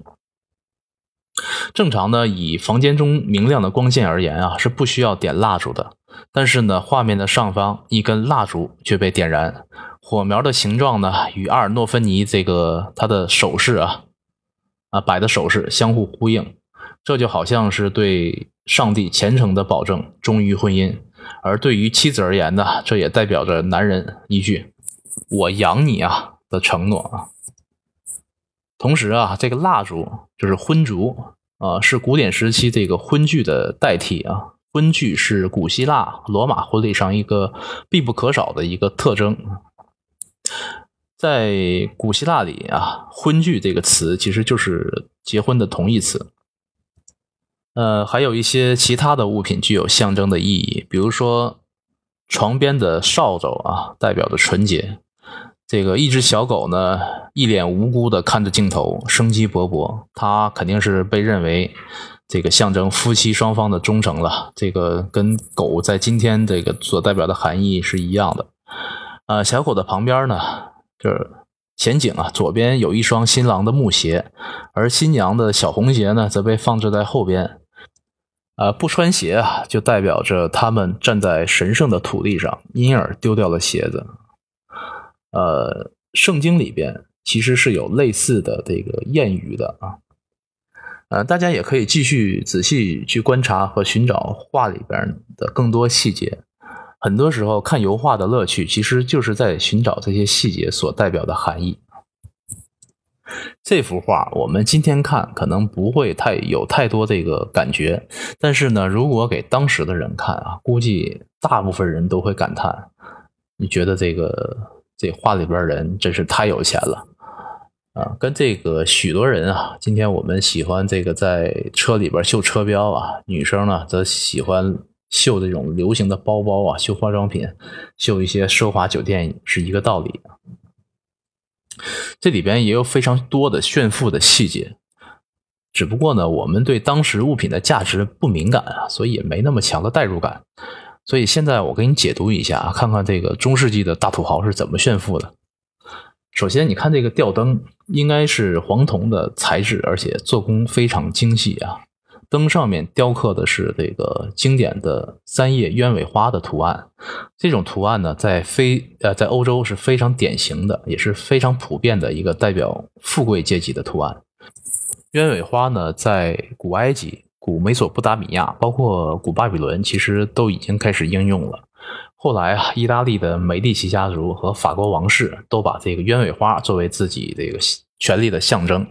正常呢，以房间中明亮的光线而言啊，是不需要点蜡烛的，但是呢，画面的上方一根蜡烛却被点燃。火苗的形状呢，与阿尔诺芬尼这个他的手势啊，啊摆的手势相互呼应，这就好像是对上帝虔诚的保证，忠于婚姻。而对于妻子而言呢，这也代表着男人一句“我养你啊”的承诺啊。同时啊，这个蜡烛就是婚烛啊，是古典时期这个婚具的代替啊。婚具是古希腊、罗马婚礼上一个必不可少的一个特征。在古希腊里啊，“婚具”这个词其实就是结婚的同义词。呃，还有一些其他的物品具有象征的意义，比如说床边的扫帚啊，代表着纯洁。这个一只小狗呢，一脸无辜的看着镜头，生机勃勃。它肯定是被认为这个象征夫妻双方的忠诚了。这个跟狗在今天这个所代表的含义是一样的。呃，小狗的旁边呢，就是前景啊，左边有一双新郎的木鞋，而新娘的小红鞋呢，则被放置在后边。呃，不穿鞋啊，就代表着他们站在神圣的土地上，因而丢掉了鞋子。呃，圣经里边其实是有类似的这个谚语的啊。呃，大家也可以继续仔细去观察和寻找画里边的更多细节。很多时候看油画的乐趣，其实就是在寻找这些细节所代表的含义。这幅画我们今天看可能不会太有太多这个感觉，但是呢，如果给当时的人看啊，估计大部分人都会感叹：你觉得这个这画里边人真是太有钱了啊！跟这个许多人啊，今天我们喜欢这个在车里边绣车标啊，女生呢则喜欢。绣这种流行的包包啊，绣化妆品，绣一些奢华酒店是一个道理。这里边也有非常多的炫富的细节，只不过呢，我们对当时物品的价值不敏感啊，所以也没那么强的代入感。所以现在我给你解读一下，看看这个中世纪的大土豪是怎么炫富的。首先，你看这个吊灯，应该是黄铜的材质，而且做工非常精细啊。灯上面雕刻的是这个经典的三叶鸢尾花的图案，这种图案呢，在非呃在欧洲是非常典型的，也是非常普遍的一个代表富贵阶级的图案。鸢尾花呢，在古埃及、古美索不达米亚，包括古巴比伦，其实都已经开始应用了。后来啊，意大利的美第奇家族和法国王室都把这个鸢尾花作为自己这个权力的象征。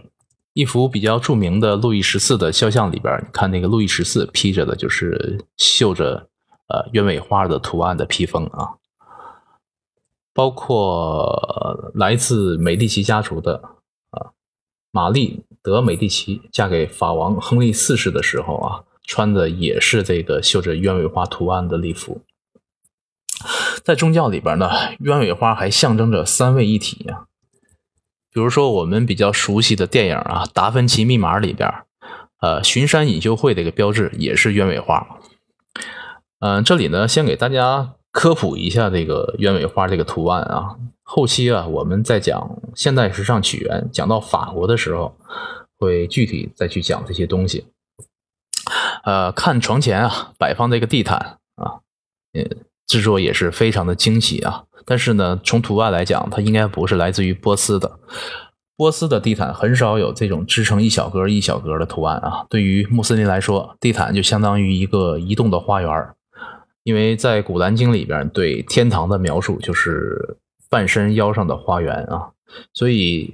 一幅比较著名的路易十四的肖像里边，你看那个路易十四披着的就是绣着呃鸢尾花的图案的披风啊。包括来自美第奇家族的啊玛丽德美第奇嫁给法王亨利四世的时候啊，穿的也是这个绣着鸢尾花图案的礼服。在宗教里边呢，鸢尾花还象征着三位一体啊。比如说，我们比较熟悉的电影啊，《达芬奇密码》里边，呃，巡山隐修会这个标志也是鸢尾花。嗯，这里呢，先给大家科普一下这个鸢尾花这个图案啊。后期啊，我们在讲现代时尚起源，讲到法国的时候，会具体再去讲这些东西。呃，看床前啊，摆放这个地毯啊，嗯，制作也是非常的精细啊。但是呢，从图案来讲，它应该不是来自于波斯的。波斯的地毯很少有这种织成一小格一小格的图案啊。对于穆斯林来说，地毯就相当于一个移动的花园，因为在《古兰经》里边对天堂的描述就是半身腰上的花园啊。所以，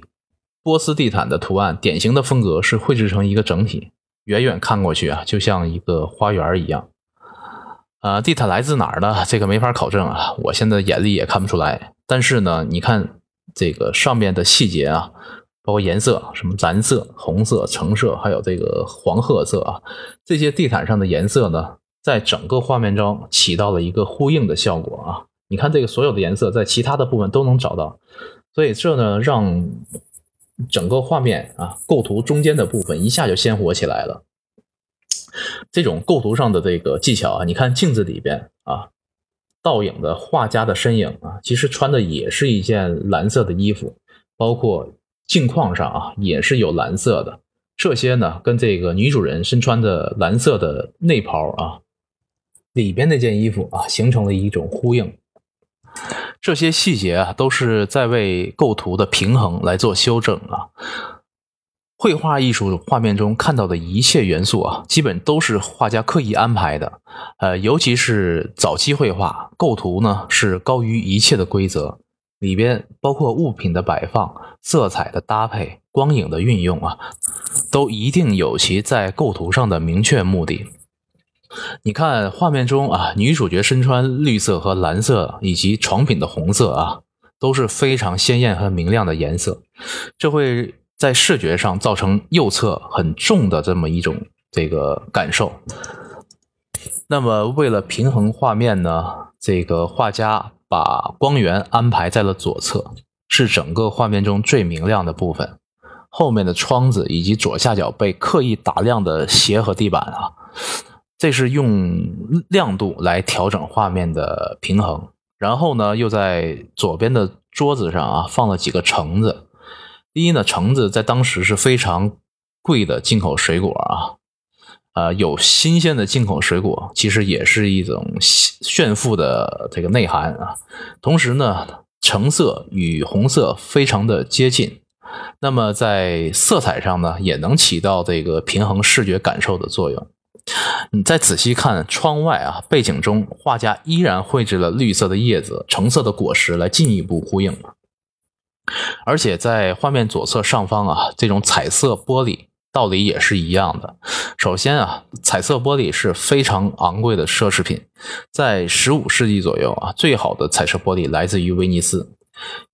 波斯地毯的图案典型的风格是绘制成一个整体，远远看过去啊，就像一个花园一样。啊，地毯来自哪儿呢？这个没法考证啊，我现在眼力也看不出来。但是呢，你看这个上面的细节啊，包括颜色，什么蓝色、红色、橙色，还有这个黄褐色啊，这些地毯上的颜色呢，在整个画面中起到了一个呼应的效果啊。你看这个所有的颜色在其他的部分都能找到，所以这呢让整个画面啊构图中间的部分一下就鲜活起来了。这种构图上的这个技巧啊，你看镜子里边啊，倒影的画家的身影啊，其实穿的也是一件蓝色的衣服，包括镜框上啊也是有蓝色的。这些呢，跟这个女主人身穿的蓝色的内袍啊里边那件衣服啊，形成了一种呼应。这些细节啊，都是在为构图的平衡来做修正啊。绘画艺术画面中看到的一切元素啊，基本都是画家刻意安排的。呃，尤其是早期绘画构图呢，是高于一切的规则。里边包括物品的摆放、色彩的搭配、光影的运用啊，都一定有其在构图上的明确目的。你看画面中啊，女主角身穿绿色和蓝色，以及床品的红色啊，都是非常鲜艳和明亮的颜色，这会。在视觉上造成右侧很重的这么一种这个感受。那么为了平衡画面呢，这个画家把光源安排在了左侧，是整个画面中最明亮的部分。后面的窗子以及左下角被刻意打亮的鞋和地板啊，这是用亮度来调整画面的平衡。然后呢，又在左边的桌子上啊放了几个橙子。第一呢，橙子在当时是非常贵的进口水果啊，呃，有新鲜的进口水果，其实也是一种炫富的这个内涵啊。同时呢，橙色与红色非常的接近，那么在色彩上呢，也能起到这个平衡视觉感受的作用。你再仔细看窗外啊，背景中画家依然绘制了绿色的叶子、橙色的果实来进一步呼应。而且在画面左侧上方啊，这种彩色玻璃道理也是一样的。首先啊，彩色玻璃是非常昂贵的奢侈品，在十五世纪左右啊，最好的彩色玻璃来自于威尼斯。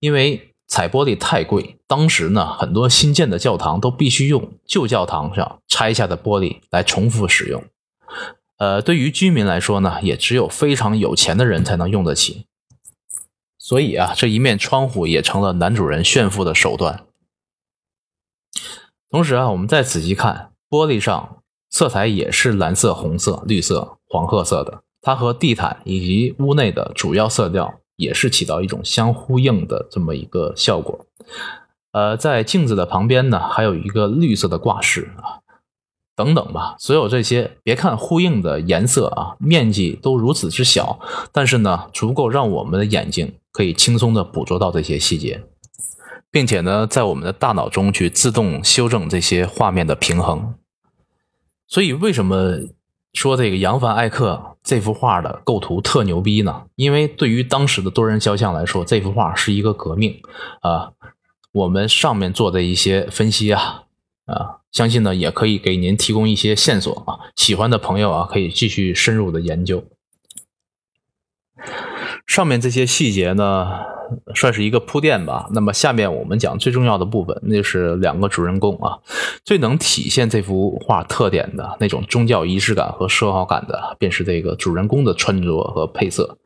因为彩玻璃太贵，当时呢，很多新建的教堂都必须用旧教堂上拆下的玻璃来重复使用。呃，对于居民来说呢，也只有非常有钱的人才能用得起。所以啊，这一面窗户也成了男主人炫富的手段。同时啊，我们再仔细看玻璃上，色彩也是蓝色、红色、绿色、黄褐色的，它和地毯以及屋内的主要色调也是起到一种相呼应的这么一个效果。呃，在镜子的旁边呢，还有一个绿色的挂饰啊。等等吧，所有这些，别看呼应的颜色啊，面积都如此之小，但是呢，足够让我们的眼睛可以轻松的捕捉到这些细节，并且呢，在我们的大脑中去自动修正这些画面的平衡。所以，为什么说这个扬凡艾克这幅画的构图特牛逼呢？因为对于当时的多人肖像来说，这幅画是一个革命啊。我们上面做的一些分析啊。啊，相信呢也可以给您提供一些线索啊。喜欢的朋友啊，可以继续深入的研究。上面这些细节呢，算是一个铺垫吧。那么下面我们讲最重要的部分，那就是两个主人公啊，最能体现这幅画特点的那种宗教仪式感和奢华感的，便是这个主人公的穿着和配色。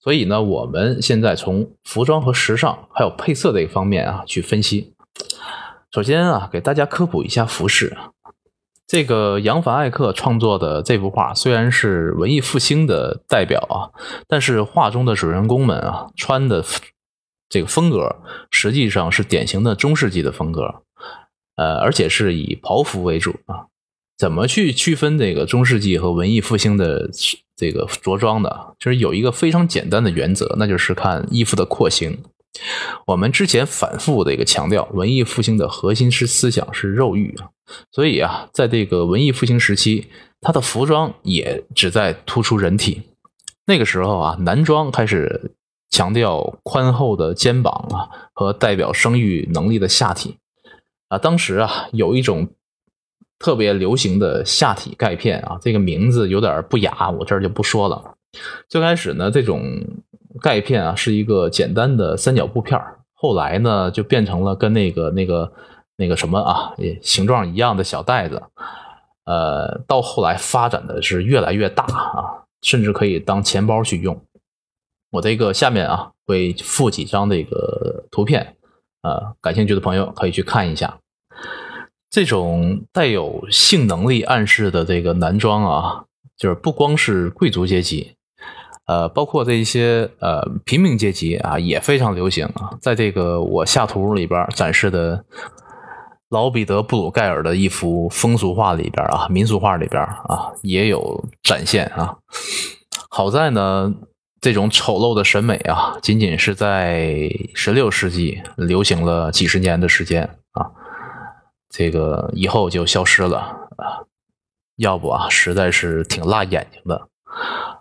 所以呢，我们现在从服装和时尚还有配色这一方面啊去分析。首先啊，给大家科普一下服饰。这个扬凡艾克创作的这幅画虽然是文艺复兴的代表啊，但是画中的主人公们啊穿的这个风格实际上是典型的中世纪的风格，呃，而且是以袍服为主啊。怎么去区分这个中世纪和文艺复兴的这个着装的，就是有一个非常简单的原则，那就是看衣服的廓形。我们之前反复的一个强调，文艺复兴的核心是思想是肉欲啊，所以啊，在这个文艺复兴时期，它的服装也只在突出人体。那个时候啊，男装开始强调宽厚的肩膀啊和代表生育能力的下体啊。当时啊，有一种特别流行的下体钙片啊，这个名字有点不雅，我这儿就不说了。最开始呢，这种。钙片啊，是一个简单的三角布片后来呢，就变成了跟那个、那个、那个什么啊，形状一样的小袋子。呃，到后来发展的是越来越大啊，甚至可以当钱包去用。我这个下面啊会附几张这个图片，呃，感兴趣的朋友可以去看一下。这种带有性能力暗示的这个男装啊，就是不光是贵族阶级。呃，包括这一些呃平民阶级啊，也非常流行啊。在这个我下图里边展示的老彼得·布鲁盖尔的一幅风俗画里边啊，民俗画里边啊，也有展现啊。好在呢，这种丑陋的审美啊，仅仅是在十六世纪流行了几十年的时间啊，这个以后就消失了啊。要不啊，实在是挺辣眼睛的。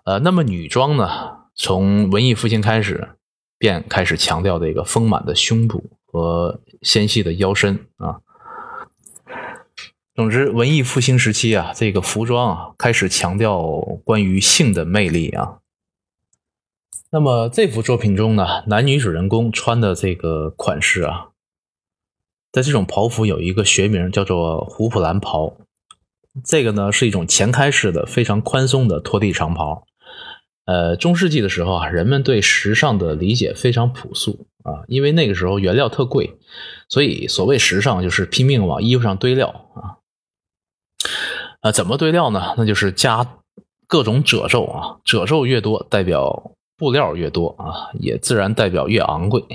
呃，那么女装呢？从文艺复兴开始，便开始强调这个丰满的胸部和纤细的腰身啊。总之，文艺复兴时期啊，这个服装啊，开始强调关于性的魅力啊。那么这幅作品中呢，男女主人公穿的这个款式啊，在这种袍服有一个学名叫做胡普兰袍，这个呢是一种前开式的非常宽松的拖地长袍。呃，中世纪的时候啊，人们对时尚的理解非常朴素啊，因为那个时候原料特贵，所以所谓时尚就是拼命往衣服上堆料啊。啊，怎么堆料呢？那就是加各种褶皱啊，褶皱越多，代表布料越多啊，也自然代表越昂贵，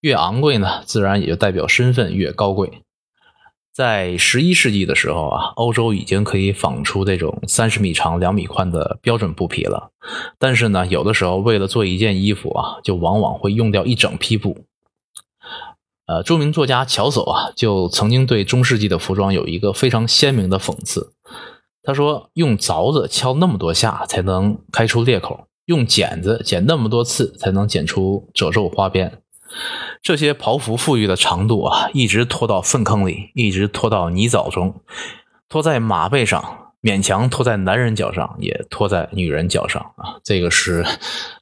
越昂贵呢，自然也就代表身份越高贵。在十一世纪的时候啊，欧洲已经可以纺出这种三十米长、两米宽的标准布匹了。但是呢，有的时候为了做一件衣服啊，就往往会用掉一整批布。呃，著名作家乔叟啊，就曾经对中世纪的服装有一个非常鲜明的讽刺。他说：“用凿子敲那么多下才能开出裂口，用剪子剪那么多次才能剪出褶皱花边。”这些袍服富裕的长度啊，一直拖到粪坑里，一直拖到泥沼中，拖在马背上，勉强拖在男人脚上，也拖在女人脚上啊。这个是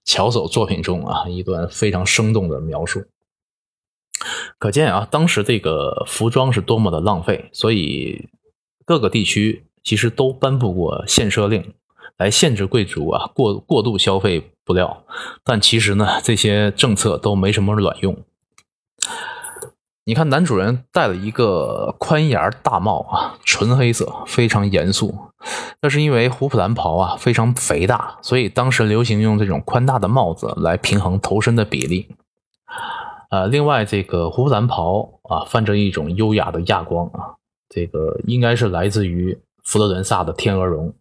乔叟作品中啊一段非常生动的描述。可见啊，当时这个服装是多么的浪费，所以各个地区其实都颁布过限奢令，来限制贵族啊过过度消费布料。但其实呢，这些政策都没什么卵用。你看，男主人戴了一个宽檐大帽啊，纯黑色，非常严肃。那是因为胡普兰袍啊非常肥大，所以当时流行用这种宽大的帽子来平衡头身的比例。呃，另外这个胡普兰袍啊，泛着一种优雅的亚光啊，这个应该是来自于佛罗伦萨的天鹅绒，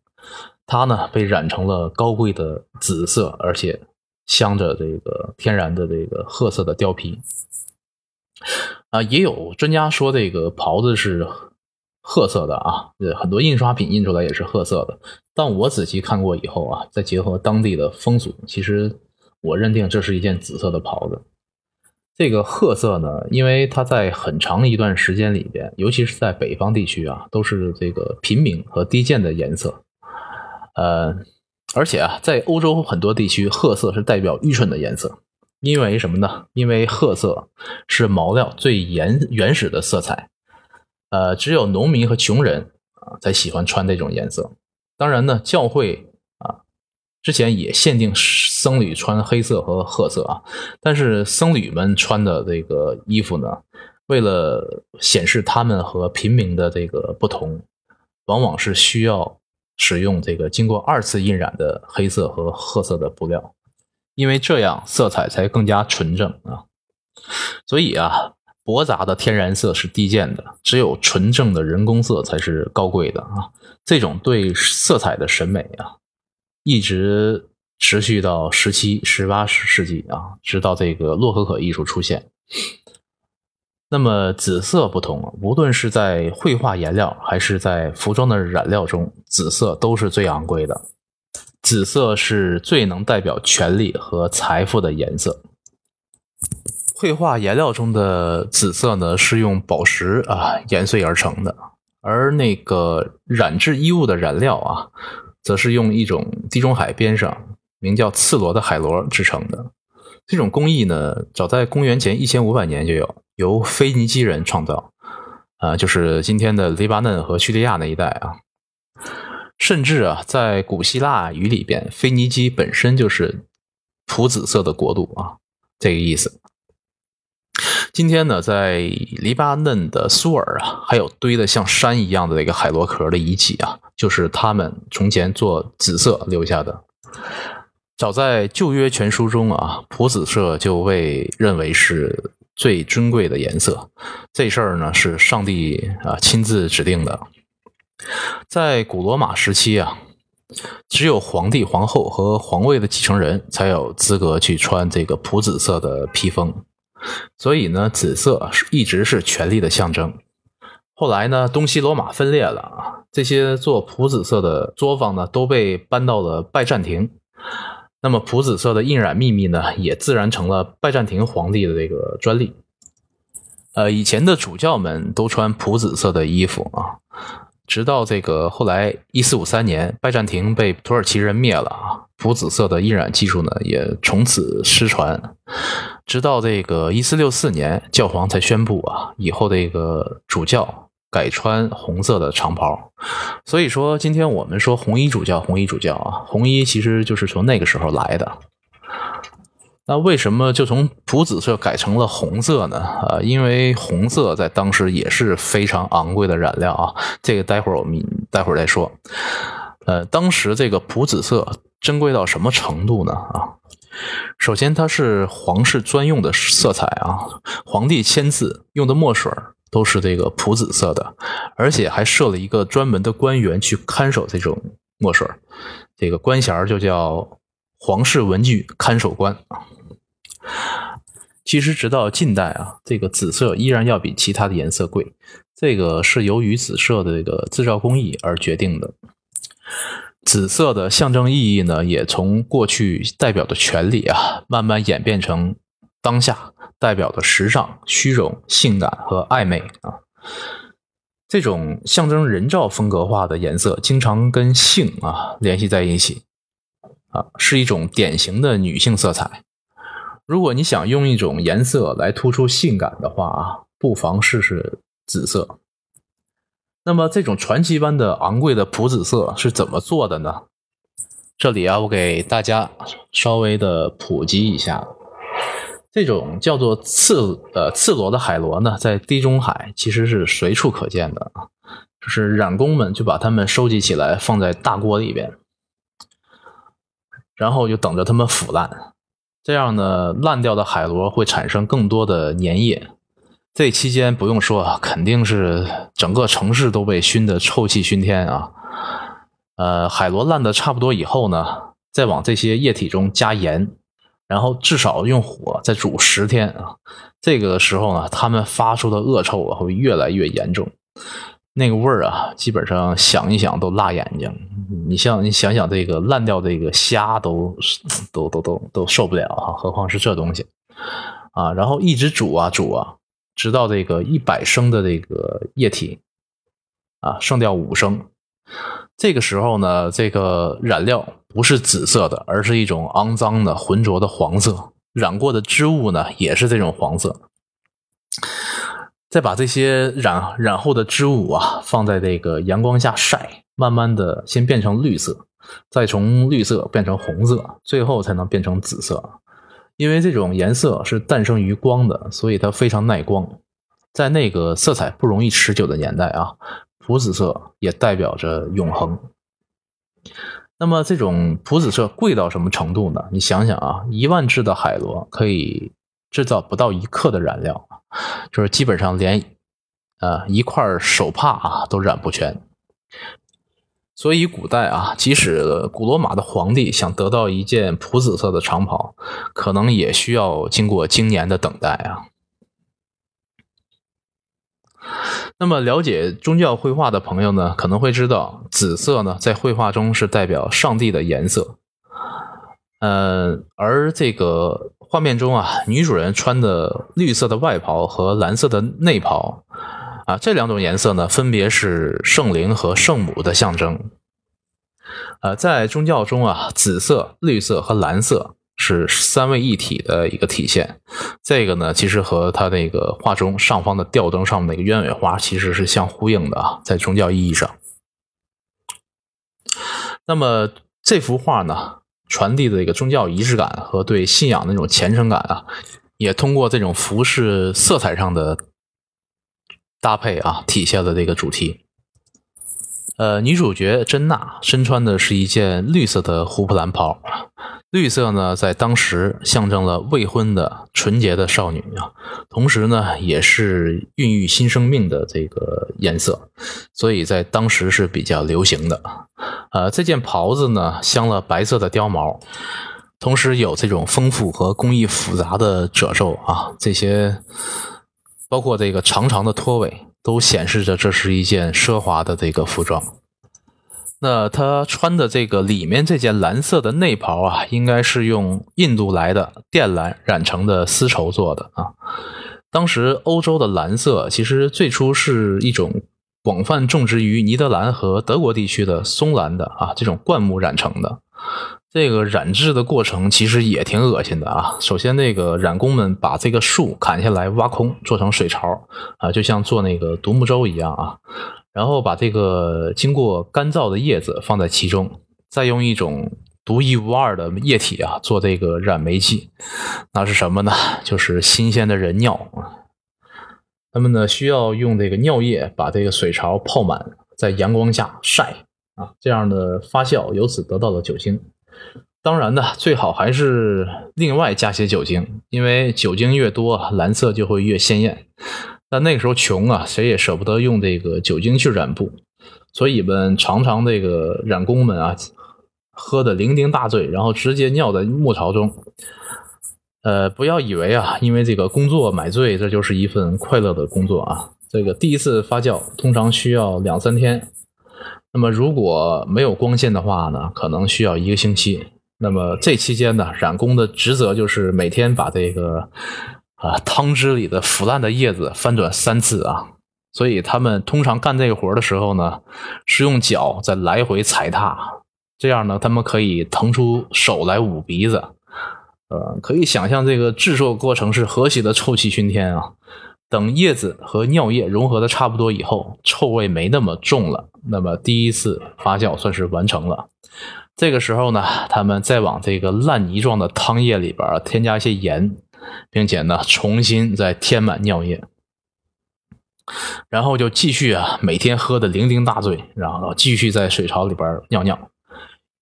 它呢被染成了高贵的紫色，而且镶着这个天然的这个褐色的貂皮。啊，也有专家说这个袍子是褐色的啊，很多印刷品印出来也是褐色的。但我仔细看过以后啊，再结合当地的风俗，其实我认定这是一件紫色的袍子。这个褐色呢，因为它在很长一段时间里边，尤其是在北方地区啊，都是这个平民和低贱的颜色。呃，而且啊，在欧洲很多地区，褐色是代表愚蠢的颜色。因为什么呢？因为褐色是毛料最原原始的色彩，呃，只有农民和穷人啊才喜欢穿这种颜色。当然呢，教会啊之前也限定僧侣穿黑色和褐色啊，但是僧侣们穿的这个衣服呢，为了显示他们和平民的这个不同，往往是需要使用这个经过二次印染的黑色和褐色的布料。因为这样色彩才更加纯正啊，所以啊，驳杂的天然色是低贱的，只有纯正的人工色才是高贵的啊。这种对色彩的审美啊，一直持续到十七、十八世纪啊，直到这个洛可可艺术出现。那么紫色不同，无论是在绘画颜料还是在服装的染料中，紫色都是最昂贵的。紫色是最能代表权力和财富的颜色。绘画颜料中的紫色呢，是用宝石啊研碎而成的，而那个染制衣物的染料啊，则是用一种地中海边上名叫刺螺的海螺制成的。这种工艺呢，早在公元前一千五百年就有。由腓尼基人创造，啊，就是今天的黎巴嫩和叙利亚那一带啊。甚至啊，在古希腊语里边，腓尼基本身就是普紫色的国度啊，这个意思。今天呢，在黎巴嫩的苏尔啊，还有堆的像山一样的那个海螺壳的遗迹啊，就是他们从前做紫色留下的。早在旧约全书中啊，普紫色就被认为是。最尊贵的颜色，这事儿呢是上帝啊亲自指定的。在古罗马时期啊，只有皇帝、皇后和皇位的继承人才有资格去穿这个普紫色的披风，所以呢，紫色是一直是权力的象征。后来呢，东西罗马分裂了啊，这些做普紫色的作坊呢都被搬到了拜占庭。那么普紫色的印染秘密呢，也自然成了拜占庭皇帝的这个专利。呃，以前的主教们都穿普紫色的衣服啊，直到这个后来一四五三年，拜占庭被土耳其人灭了啊，普紫色的印染技术呢也从此失传。直到这个一四六四年，教皇才宣布啊，以后这个主教。改穿红色的长袍，所以说今天我们说红衣主教，红衣主教啊，红衣其实就是从那个时候来的。那为什么就从普紫色改成了红色呢？啊，因为红色在当时也是非常昂贵的染料啊。这个待会儿我们待会儿再说。呃，当时这个普紫色珍贵到什么程度呢？啊，首先它是皇室专用的色彩啊，皇帝签字用的墨水。都是这个普紫色的，而且还设了一个专门的官员去看守这种墨水，这个官衔就叫皇室文具看守官。其实直到近代啊，这个紫色依然要比其他的颜色贵，这个是由于紫色的这个制造工艺而决定的。紫色的象征意义呢，也从过去代表的权利啊，慢慢演变成当下。代表的时尚、虚荣、性感和暧昧啊，这种象征人造风格化的颜色，经常跟性啊联系在一起啊，是一种典型的女性色彩。如果你想用一种颜色来突出性感的话啊，不妨试试紫色。那么，这种传奇般的昂贵的普紫色是怎么做的呢？这里啊，我给大家稍微的普及一下。这种叫做刺呃刺螺的海螺呢，在地中海其实是随处可见的啊，就是染工们就把它们收集起来放在大锅里边，然后就等着它们腐烂。这样呢，烂掉的海螺会产生更多的粘液，这期间不用说，肯定是整个城市都被熏得臭气熏天啊。呃，海螺烂的差不多以后呢，再往这些液体中加盐。然后至少用火再煮十天啊，这个时候呢，他们发出的恶臭啊会越来越严重，那个味儿啊，基本上想一想都辣眼睛。你像你想想这个烂掉这个虾都都都都都受不了哈，何况是这东西啊？然后一直煮啊煮啊，直到这个一百升的这个液体啊剩掉五升。这个时候呢，这个染料不是紫色的，而是一种肮脏的、浑浊的黄色。染过的织物呢，也是这种黄色。再把这些染染后的织物啊，放在这个阳光下晒，慢慢的先变成绿色，再从绿色变成红色，最后才能变成紫色。因为这种颜色是诞生于光的，所以它非常耐光。在那个色彩不容易持久的年代啊。普紫色也代表着永恒。那么，这种普紫色贵到什么程度呢？你想想啊，一万只的海螺可以制造不到一克的染料，就是基本上连呃一块手帕啊都染不全。所以古代啊，即使古罗马的皇帝想得到一件普紫色的长袍，可能也需要经过经年的等待啊。那么，了解宗教绘画的朋友呢，可能会知道，紫色呢在绘画中是代表上帝的颜色。呃，而这个画面中啊，女主人穿的绿色的外袍和蓝色的内袍啊，这两种颜色呢，分别是圣灵和圣母的象征。呃，在宗教中啊，紫色、绿色和蓝色。是三位一体的一个体现，这个呢，其实和他那个画中上方的吊灯上面那个鸢尾花其实是相呼应的啊，在宗教意义上。那么这幅画呢，传递的一个宗教仪式感和对信仰的那种虔诚感啊，也通过这种服饰色彩上的搭配啊，体现了这个主题。呃，女主角珍娜身穿的是一件绿色的胡普兰袍。绿色呢，在当时象征了未婚的纯洁的少女啊，同时呢，也是孕育新生命的这个颜色，所以在当时是比较流行的。呃，这件袍子呢，镶了白色的貂毛，同时有这种丰富和工艺复杂的褶皱啊，这些包括这个长长的拖尾，都显示着这是一件奢华的这个服装。那他穿的这个里面这件蓝色的内袍啊，应该是用印度来的靛蓝染成的丝绸做的啊。当时欧洲的蓝色其实最初是一种广泛种植于尼德兰和德国地区的松兰的啊这种灌木染成的。这个染制的过程其实也挺恶心的啊。首先，那个染工们把这个树砍下来挖空，做成水槽啊，就像做那个独木舟一样啊。然后把这个经过干燥的叶子放在其中，再用一种独一无二的液体啊做这个染媒剂，那是什么呢？就是新鲜的人尿啊。他们呢需要用这个尿液把这个水槽泡满，在阳光下晒啊，这样的发酵，由此得到了酒精。当然呢，最好还是另外加些酒精，因为酒精越多，蓝色就会越鲜艳。但那个时候穷啊，谁也舍不得用这个酒精去染布，所以们常常这个染工们啊，喝的酩酊大醉，然后直接尿在木槽中。呃，不要以为啊，因为这个工作买醉，这就是一份快乐的工作啊。这个第一次发酵通常需要两三天，那么如果没有光线的话呢，可能需要一个星期。那么这期间呢，染工的职责就是每天把这个。啊，汤汁里的腐烂的叶子翻转三次啊，所以他们通常干这个活的时候呢，是用脚在来回踩踏，这样呢，他们可以腾出手来捂鼻子。呃，可以想象这个制作过程是何其的臭气熏天啊！等叶子和尿液融合的差不多以后，臭味没那么重了，那么第一次发酵算是完成了。这个时候呢，他们再往这个烂泥状的汤液里边添加一些盐。并且呢，重新再填满尿液，然后就继续啊，每天喝的酩酊大醉，然后继续在水槽里边尿尿，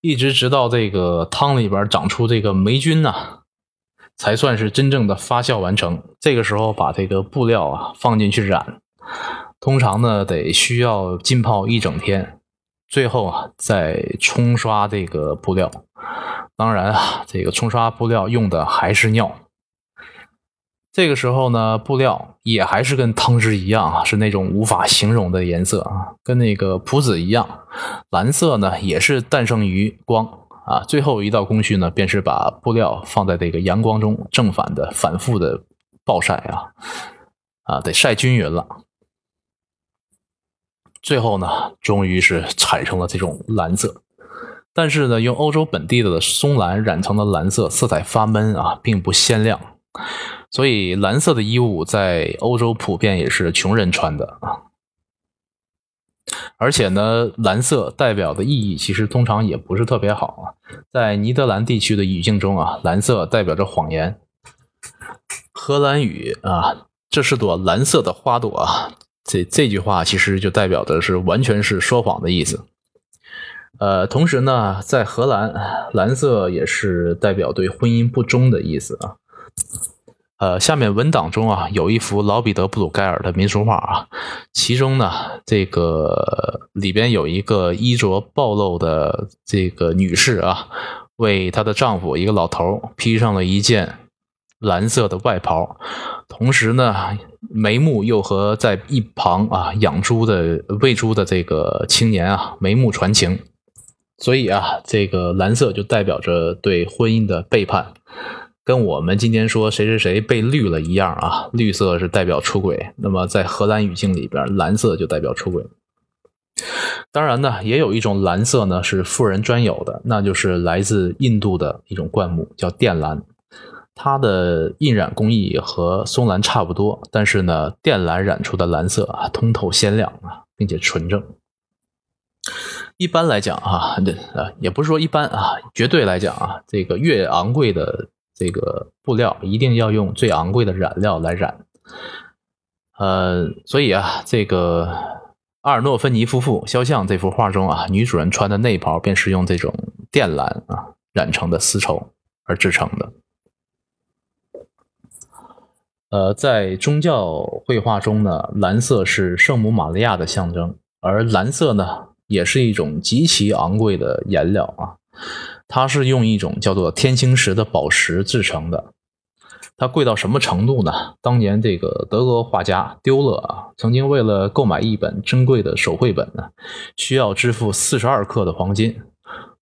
一直直到这个汤里边长出这个霉菌呐，才算是真正的发酵完成。这个时候把这个布料啊放进去染，通常呢得需要浸泡一整天，最后啊再冲刷这个布料。当然啊，这个冲刷布料用的还是尿。这个时候呢，布料也还是跟汤汁一样啊，是那种无法形容的颜色啊，跟那个普子一样。蓝色呢，也是诞生于光啊。最后一道工序呢，便是把布料放在这个阳光中正反的反复的暴晒啊，啊，得晒均匀了。最后呢，终于是产生了这种蓝色。但是呢，用欧洲本地的松蓝染成的蓝色，色彩发闷啊，并不鲜亮。所以，蓝色的衣物在欧洲普遍也是穷人穿的啊。而且呢，蓝色代表的意义其实通常也不是特别好啊。在尼德兰地区的语境中啊，蓝色代表着谎言。荷兰语啊，这是朵蓝色的花朵啊。这这句话其实就代表的是完全是说谎的意思。呃，同时呢，在荷兰，蓝色也是代表对婚姻不忠的意思啊。呃，下面文档中啊有一幅老彼得·布鲁盖尔的民俗画啊，其中呢这个里边有一个衣着暴露的这个女士啊，为她的丈夫一个老头披上了一件蓝色的外袍，同时呢眉目又和在一旁啊养猪的喂猪的这个青年啊眉目传情，所以啊这个蓝色就代表着对婚姻的背叛。跟我们今天说谁谁谁被绿了一样啊，绿色是代表出轨，那么在荷兰语境里边，蓝色就代表出轨。当然呢，也有一种蓝色呢是富人专有的，那就是来自印度的一种灌木，叫靛蓝。它的印染工艺和松蓝差不多，但是呢，靛蓝染出的蓝色啊，通透鲜亮啊，并且纯正。一般来讲啊，呃，也不是说一般啊，绝对来讲啊，这个越昂贵的。这个布料一定要用最昂贵的染料来染，呃，所以啊，这个阿尔诺芬尼夫妇肖像这幅画中啊，女主人穿的内袍便是用这种靛蓝啊染成的丝绸而制成的。呃，在宗教绘画中呢，蓝色是圣母玛利亚的象征，而蓝色呢，也是一种极其昂贵的颜料啊。它是用一种叫做天青石的宝石制成的，它贵到什么程度呢？当年这个德国画家丢勒啊，曾经为了购买一本珍贵的手绘本呢，需要支付四十二克的黄金，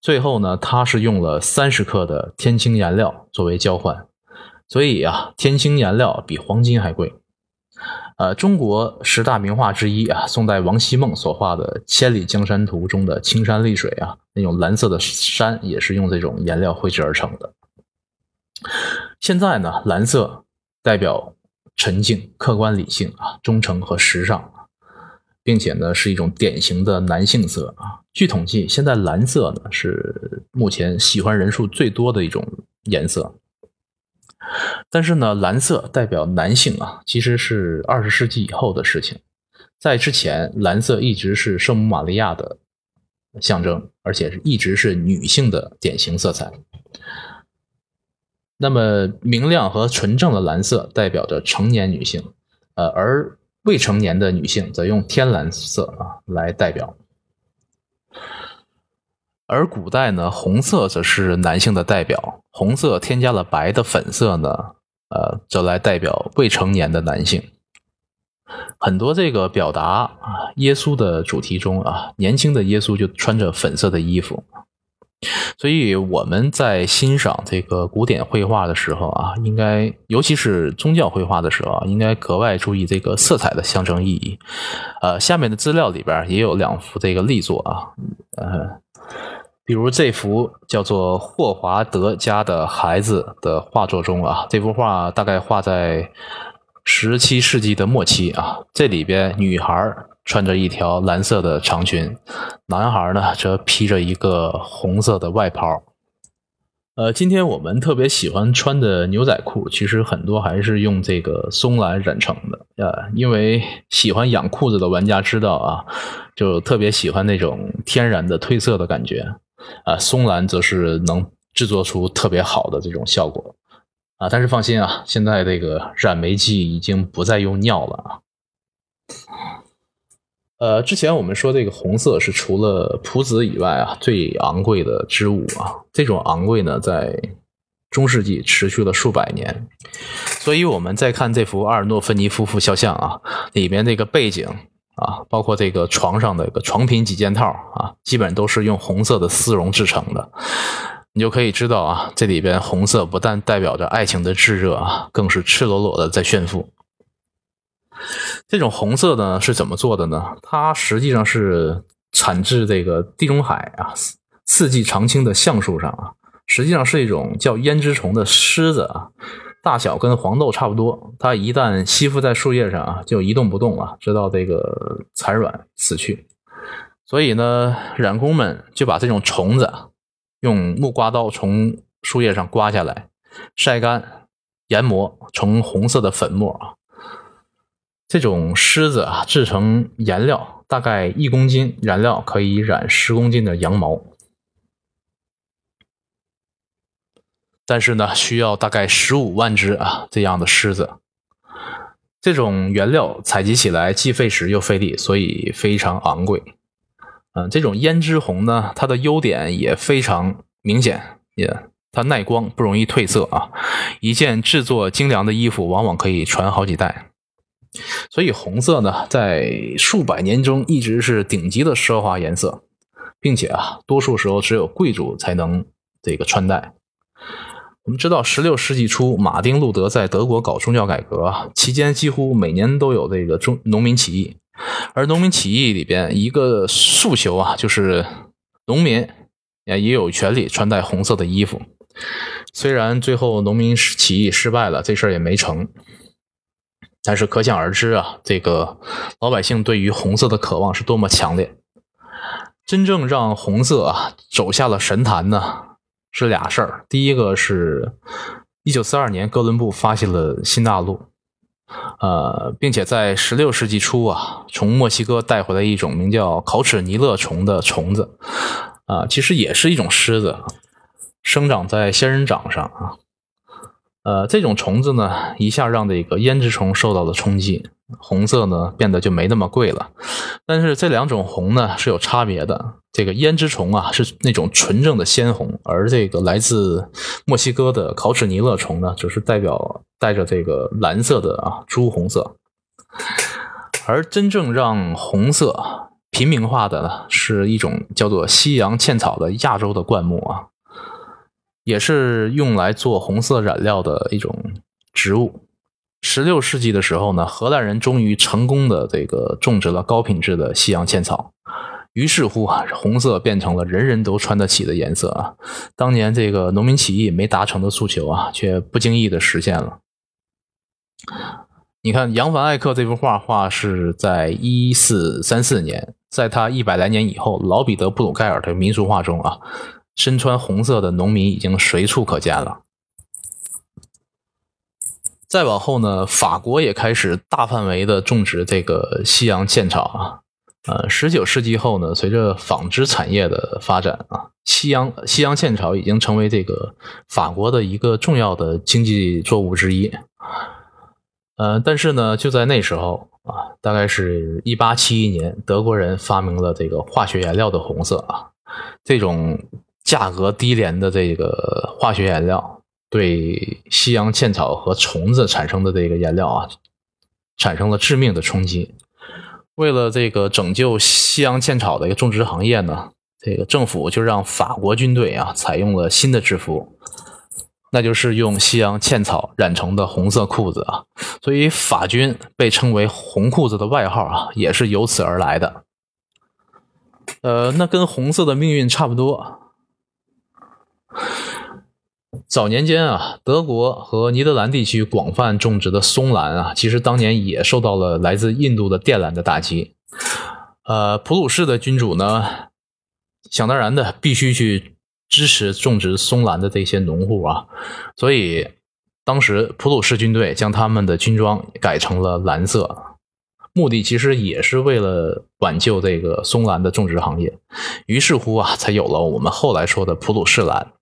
最后呢，他是用了三十克的天青颜料作为交换，所以啊，天青颜料比黄金还贵。呃，中国十大名画之一啊，宋代王希孟所画的《千里江山图》中的青山绿水啊，那种蓝色的山也是用这种颜料绘制而成的。现在呢，蓝色代表沉静、客观、理性啊，忠诚和时尚，并且呢是一种典型的男性色啊。据统计，现在蓝色呢是目前喜欢人数最多的一种颜色。但是呢，蓝色代表男性啊，其实是二十世纪以后的事情。在之前，蓝色一直是圣母玛利亚的象征，而且是一直是女性的典型色彩。那么，明亮和纯正的蓝色代表着成年女性，呃，而未成年的女性则用天蓝色啊来代表。而古代呢，红色则是男性的代表，红色添加了白的粉色呢，呃，则来代表未成年的男性。很多这个表达啊，耶稣的主题中啊，年轻的耶稣就穿着粉色的衣服。所以我们在欣赏这个古典绘画的时候啊，应该尤其是宗教绘画的时候啊，应该格外注意这个色彩的象征意义。呃，下面的资料里边也有两幅这个力作啊，呃。比如这幅叫做霍华德家的孩子的画作中啊，这幅画大概画在十七世纪的末期啊。这里边女孩穿着一条蓝色的长裙，男孩呢则披着一个红色的外袍。呃，今天我们特别喜欢穿的牛仔裤，其实很多还是用这个松蓝染成的呃，因为喜欢养裤子的玩家知道啊，就特别喜欢那种天然的褪色的感觉。啊，松蓝则是能制作出特别好的这种效果啊，但是放心啊，现在这个染眉剂已经不再用尿了啊。呃，之前我们说这个红色是除了普紫以外啊最昂贵的织物啊，这种昂贵呢在中世纪持续了数百年，所以我们再看这幅阿尔诺芬尼夫妇肖像啊，里面那个背景。啊，包括这个床上的一个床品几件套啊，基本都是用红色的丝绒制成的。你就可以知道啊，这里边红色不但代表着爱情的炙热啊，更是赤裸裸的在炫富。这种红色呢是怎么做的呢？它实际上是产自这个地中海啊，四季常青的橡树上啊，实际上是一种叫胭脂虫的虱子啊。大小跟黄豆差不多，它一旦吸附在树叶上啊，就一动不动了，直到这个产卵死去。所以呢，染工们就把这种虫子用木刮刀从树叶上刮下来，晒干，研磨成红色的粉末啊。这种虱子啊，制成颜料，大概一公斤燃料可以染十公斤的羊毛。但是呢，需要大概十五万只啊这样的狮子。这种原料采集起来既费时又费力，所以非常昂贵。嗯，这种胭脂红呢，它的优点也非常明显，也它耐光，不容易褪色啊。一件制作精良的衣服，往往可以传好几代。所以红色呢，在数百年中一直是顶级的奢华颜色，并且啊，多数时候只有贵族才能这个穿戴。我们知道，十六世纪初，马丁·路德在德国搞宗教改革期间，几乎每年都有这个中农民起义。而农民起义里边一个诉求啊，就是农民也也有权利穿戴红色的衣服。虽然最后农民起义失败了，这事儿也没成，但是可想而知啊，这个老百姓对于红色的渴望是多么强烈。真正让红色啊走下了神坛呢？是俩事儿，第一个是，一九四二年哥伦布发现了新大陆，呃，并且在十六世纪初啊，从墨西哥带回来一种名叫考齿尼勒虫的虫子，啊，其实也是一种虱子，生长在仙人掌上啊。呃，这种虫子呢，一下让这个胭脂虫受到了冲击，红色呢变得就没那么贵了。但是这两种红呢是有差别的，这个胭脂虫啊是那种纯正的鲜红，而这个来自墨西哥的考齿尼勒虫呢，只是代表带着这个蓝色的啊朱红色。而真正让红色平民化的呢，是一种叫做西洋茜草的亚洲的灌木啊。也是用来做红色染料的一种植物。十六世纪的时候呢，荷兰人终于成功的这个种植了高品质的西洋茜草，于是乎啊，红色变成了人人都穿得起的颜色啊。当年这个农民起义没达成的诉求啊，却不经意的实现了。你看扬凡艾克这幅画画是在一四三四年，在他一百来年以后，老彼得布鲁盖尔的民俗画中啊。身穿红色的农民已经随处可见了。再往后呢，法国也开始大范围的种植这个西洋茜草啊。呃，十九世纪后呢，随着纺织产业的发展啊，西洋西洋茜草已经成为这个法国的一个重要的经济作物之一。呃，但是呢，就在那时候啊，大概是一八七一年，德国人发明了这个化学颜料的红色啊，这种。价格低廉的这个化学颜料，对西洋茜草和虫子产生的这个颜料啊，产生了致命的冲击。为了这个拯救西洋茜草的一个种植行业呢，这个政府就让法国军队啊采用了新的制服，那就是用西洋茜草染成的红色裤子啊。所以法军被称为“红裤子”的外号啊，也是由此而来的。呃，那跟红色的命运差不多。早年间啊，德国和尼德兰地区广泛种植的松兰啊，其实当年也受到了来自印度的靛蓝的打击。呃，普鲁士的君主呢，想当然的必须去支持种植松兰的这些农户啊，所以当时普鲁士军队将他们的军装改成了蓝色，目的其实也是为了挽救这个松兰的种植行业。于是乎啊，才有了我们后来说的普鲁士蓝。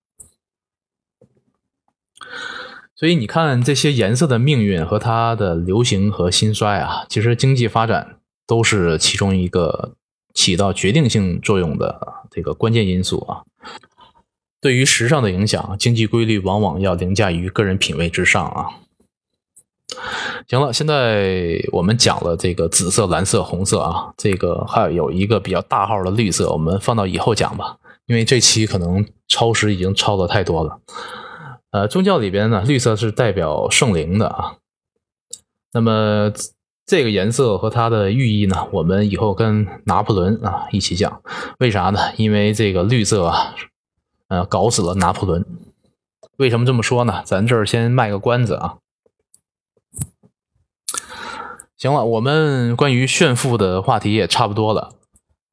所以你看，这些颜色的命运和它的流行和兴衰啊，其实经济发展都是其中一个起到决定性作用的这个关键因素啊。对于时尚的影响，经济规律往往要凌驾于个人品味之上啊。行了，现在我们讲了这个紫色、蓝色、红色啊，这个还有一个比较大号的绿色，我们放到以后讲吧，因为这期可能超时已经超的太多了。呃，宗教里边呢，绿色是代表圣灵的啊。那么这个颜色和它的寓意呢，我们以后跟拿破仑啊一起讲。为啥呢？因为这个绿色啊，呃，搞死了拿破仑。为什么这么说呢？咱这儿先卖个关子啊。行了，我们关于炫富的话题也差不多了。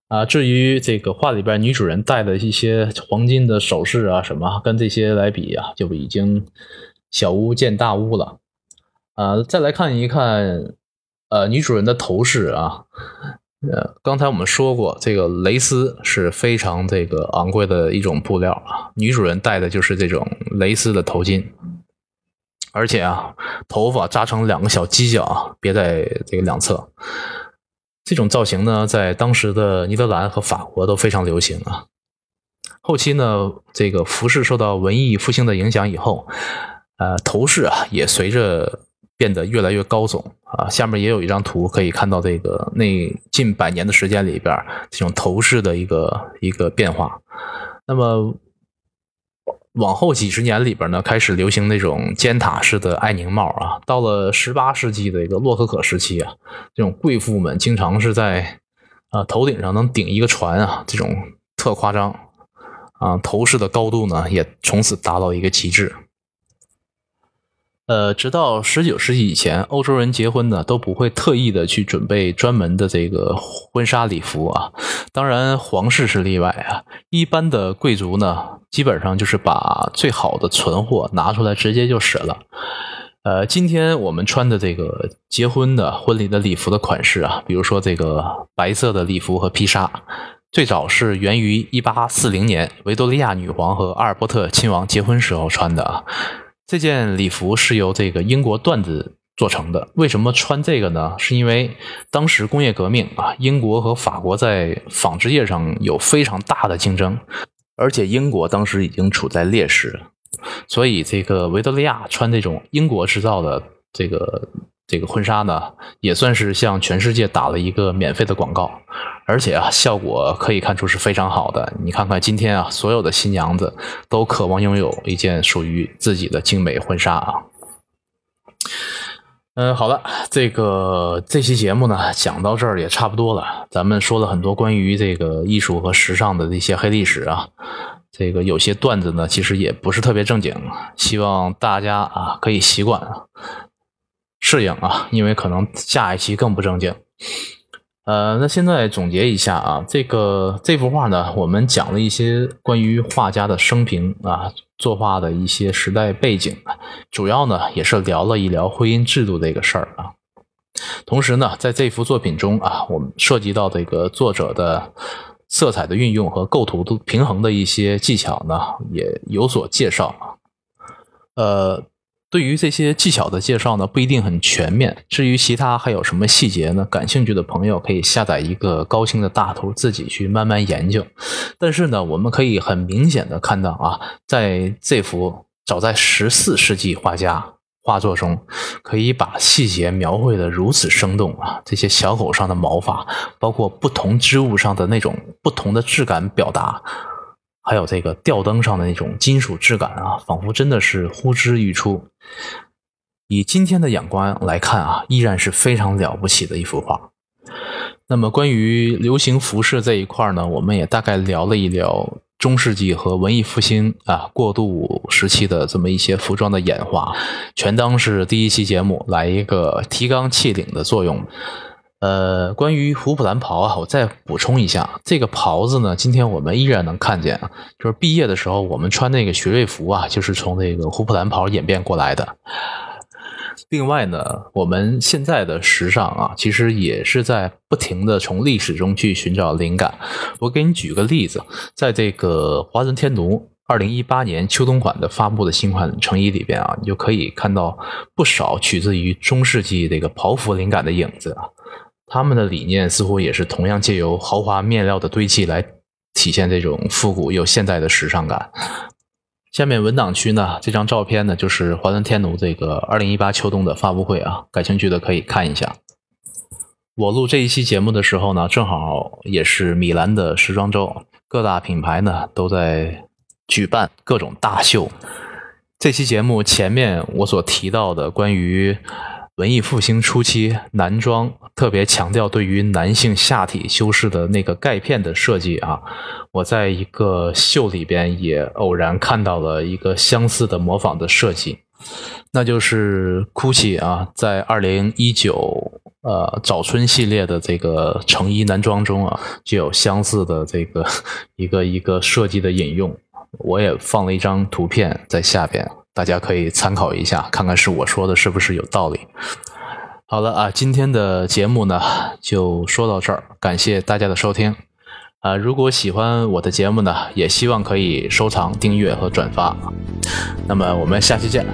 啊，至于这个画里边女主人戴的一些黄金的首饰啊，什么跟这些来比啊，就已经小巫见大巫了。啊，再来看一看，呃，女主人的头饰啊，呃，刚才我们说过，这个蕾丝是非常这个昂贵的一种布料啊。女主人戴的就是这种蕾丝的头巾，而且啊，头发扎成两个小犄角啊，别在这个两侧。这种造型呢，在当时的尼德兰和法国都非常流行啊。后期呢，这个服饰受到文艺复兴的影响以后，呃，头饰啊也随着变得越来越高耸啊。下面也有一张图可以看到，这个那近百年的时间里边，这种头饰的一个一个变化。那么往后几十年里边呢，开始流行那种尖塔式的爱宁帽啊。到了十八世纪的一个洛可可时期啊，这种贵妇们经常是在啊头顶上能顶一个船啊，这种特夸张。啊，头饰的高度呢，也从此达到一个极致。呃，直到十九世纪以前，欧洲人结婚呢都不会特意的去准备专门的这个婚纱礼服啊。当然，皇室是例外啊。一般的贵族呢，基本上就是把最好的存货拿出来直接就使了。呃，今天我们穿的这个结婚的婚礼的礼服的款式啊，比如说这个白色的礼服和披纱。最早是源于一八四零年维多利亚女皇和阿尔伯特亲王结婚时候穿的啊。这件礼服是由这个英国缎子做成的。为什么穿这个呢？是因为当时工业革命啊，英国和法国在纺织业上有非常大的竞争，而且英国当时已经处在劣势，所以这个维多利亚穿这种英国制造的这个。这个婚纱呢，也算是向全世界打了一个免费的广告，而且啊，效果可以看出是非常好的。你看看今天啊，所有的新娘子都渴望拥有一件属于自己的精美婚纱啊。嗯，好了，这个这期节目呢，讲到这儿也差不多了。咱们说了很多关于这个艺术和时尚的一些黑历史啊，这个有些段子呢，其实也不是特别正经，希望大家啊可以习惯啊。适应啊，因为可能下一期更不正经。呃，那现在总结一下啊，这个这幅画呢，我们讲了一些关于画家的生平啊，作画的一些时代背景，主要呢也是聊了一聊婚姻制度这个事儿啊。同时呢，在这幅作品中啊，我们涉及到这个作者的色彩的运用和构图的平衡的一些技巧呢，也有所介绍啊。呃。对于这些技巧的介绍呢，不一定很全面。至于其他还有什么细节呢？感兴趣的朋友可以下载一个高清的大图，自己去慢慢研究。但是呢，我们可以很明显的看到啊，在这幅早在十四世纪画家画作中，可以把细节描绘的如此生动啊！这些小狗上的毛发，包括不同织物上的那种不同的质感表达。还有这个吊灯上的那种金属质感啊，仿佛真的是呼之欲出。以今天的眼光来看啊，依然是非常了不起的一幅画。那么关于流行服饰这一块呢，我们也大概聊了一聊中世纪和文艺复兴啊过渡时期的这么一些服装的演化，全当是第一期节目来一个提纲挈领的作用。呃，关于胡普兰袍啊，我再补充一下，这个袍子呢，今天我们依然能看见啊，就是毕业的时候我们穿那个学位服啊，就是从那个胡普兰袍演变过来的。另外呢，我们现在的时尚啊，其实也是在不停的从历史中去寻找灵感。我给你举个例子，在这个华伦天奴二零一八年秋冬款的发布的新款成衣里边啊，你就可以看到不少取自于中世纪这个袍服灵感的影子啊。他们的理念似乎也是同样借由豪华面料的堆砌来体现这种复古又现代的时尚感。下面文档区呢，这张照片呢就是华伦天奴这个二零一八秋冬的发布会啊，感兴趣的可以看一下。我录这一期节目的时候呢，正好也是米兰的时装周，各大品牌呢都在举办各种大秀。这期节目前面我所提到的关于。文艺复兴初期，男装特别强调对于男性下体修饰的那个盖片的设计啊，我在一个秀里边也偶然看到了一个相似的模仿的设计，那就是 GUCCI 啊，在二零一九呃早春系列的这个成衣男装中啊，就有相似的这个 一个一个设计的引用，我也放了一张图片在下边。大家可以参考一下，看看是我说的是不是有道理。好了啊，今天的节目呢就说到这儿，感谢大家的收听。啊，如果喜欢我的节目呢，也希望可以收藏、订阅和转发。那么我们下期见。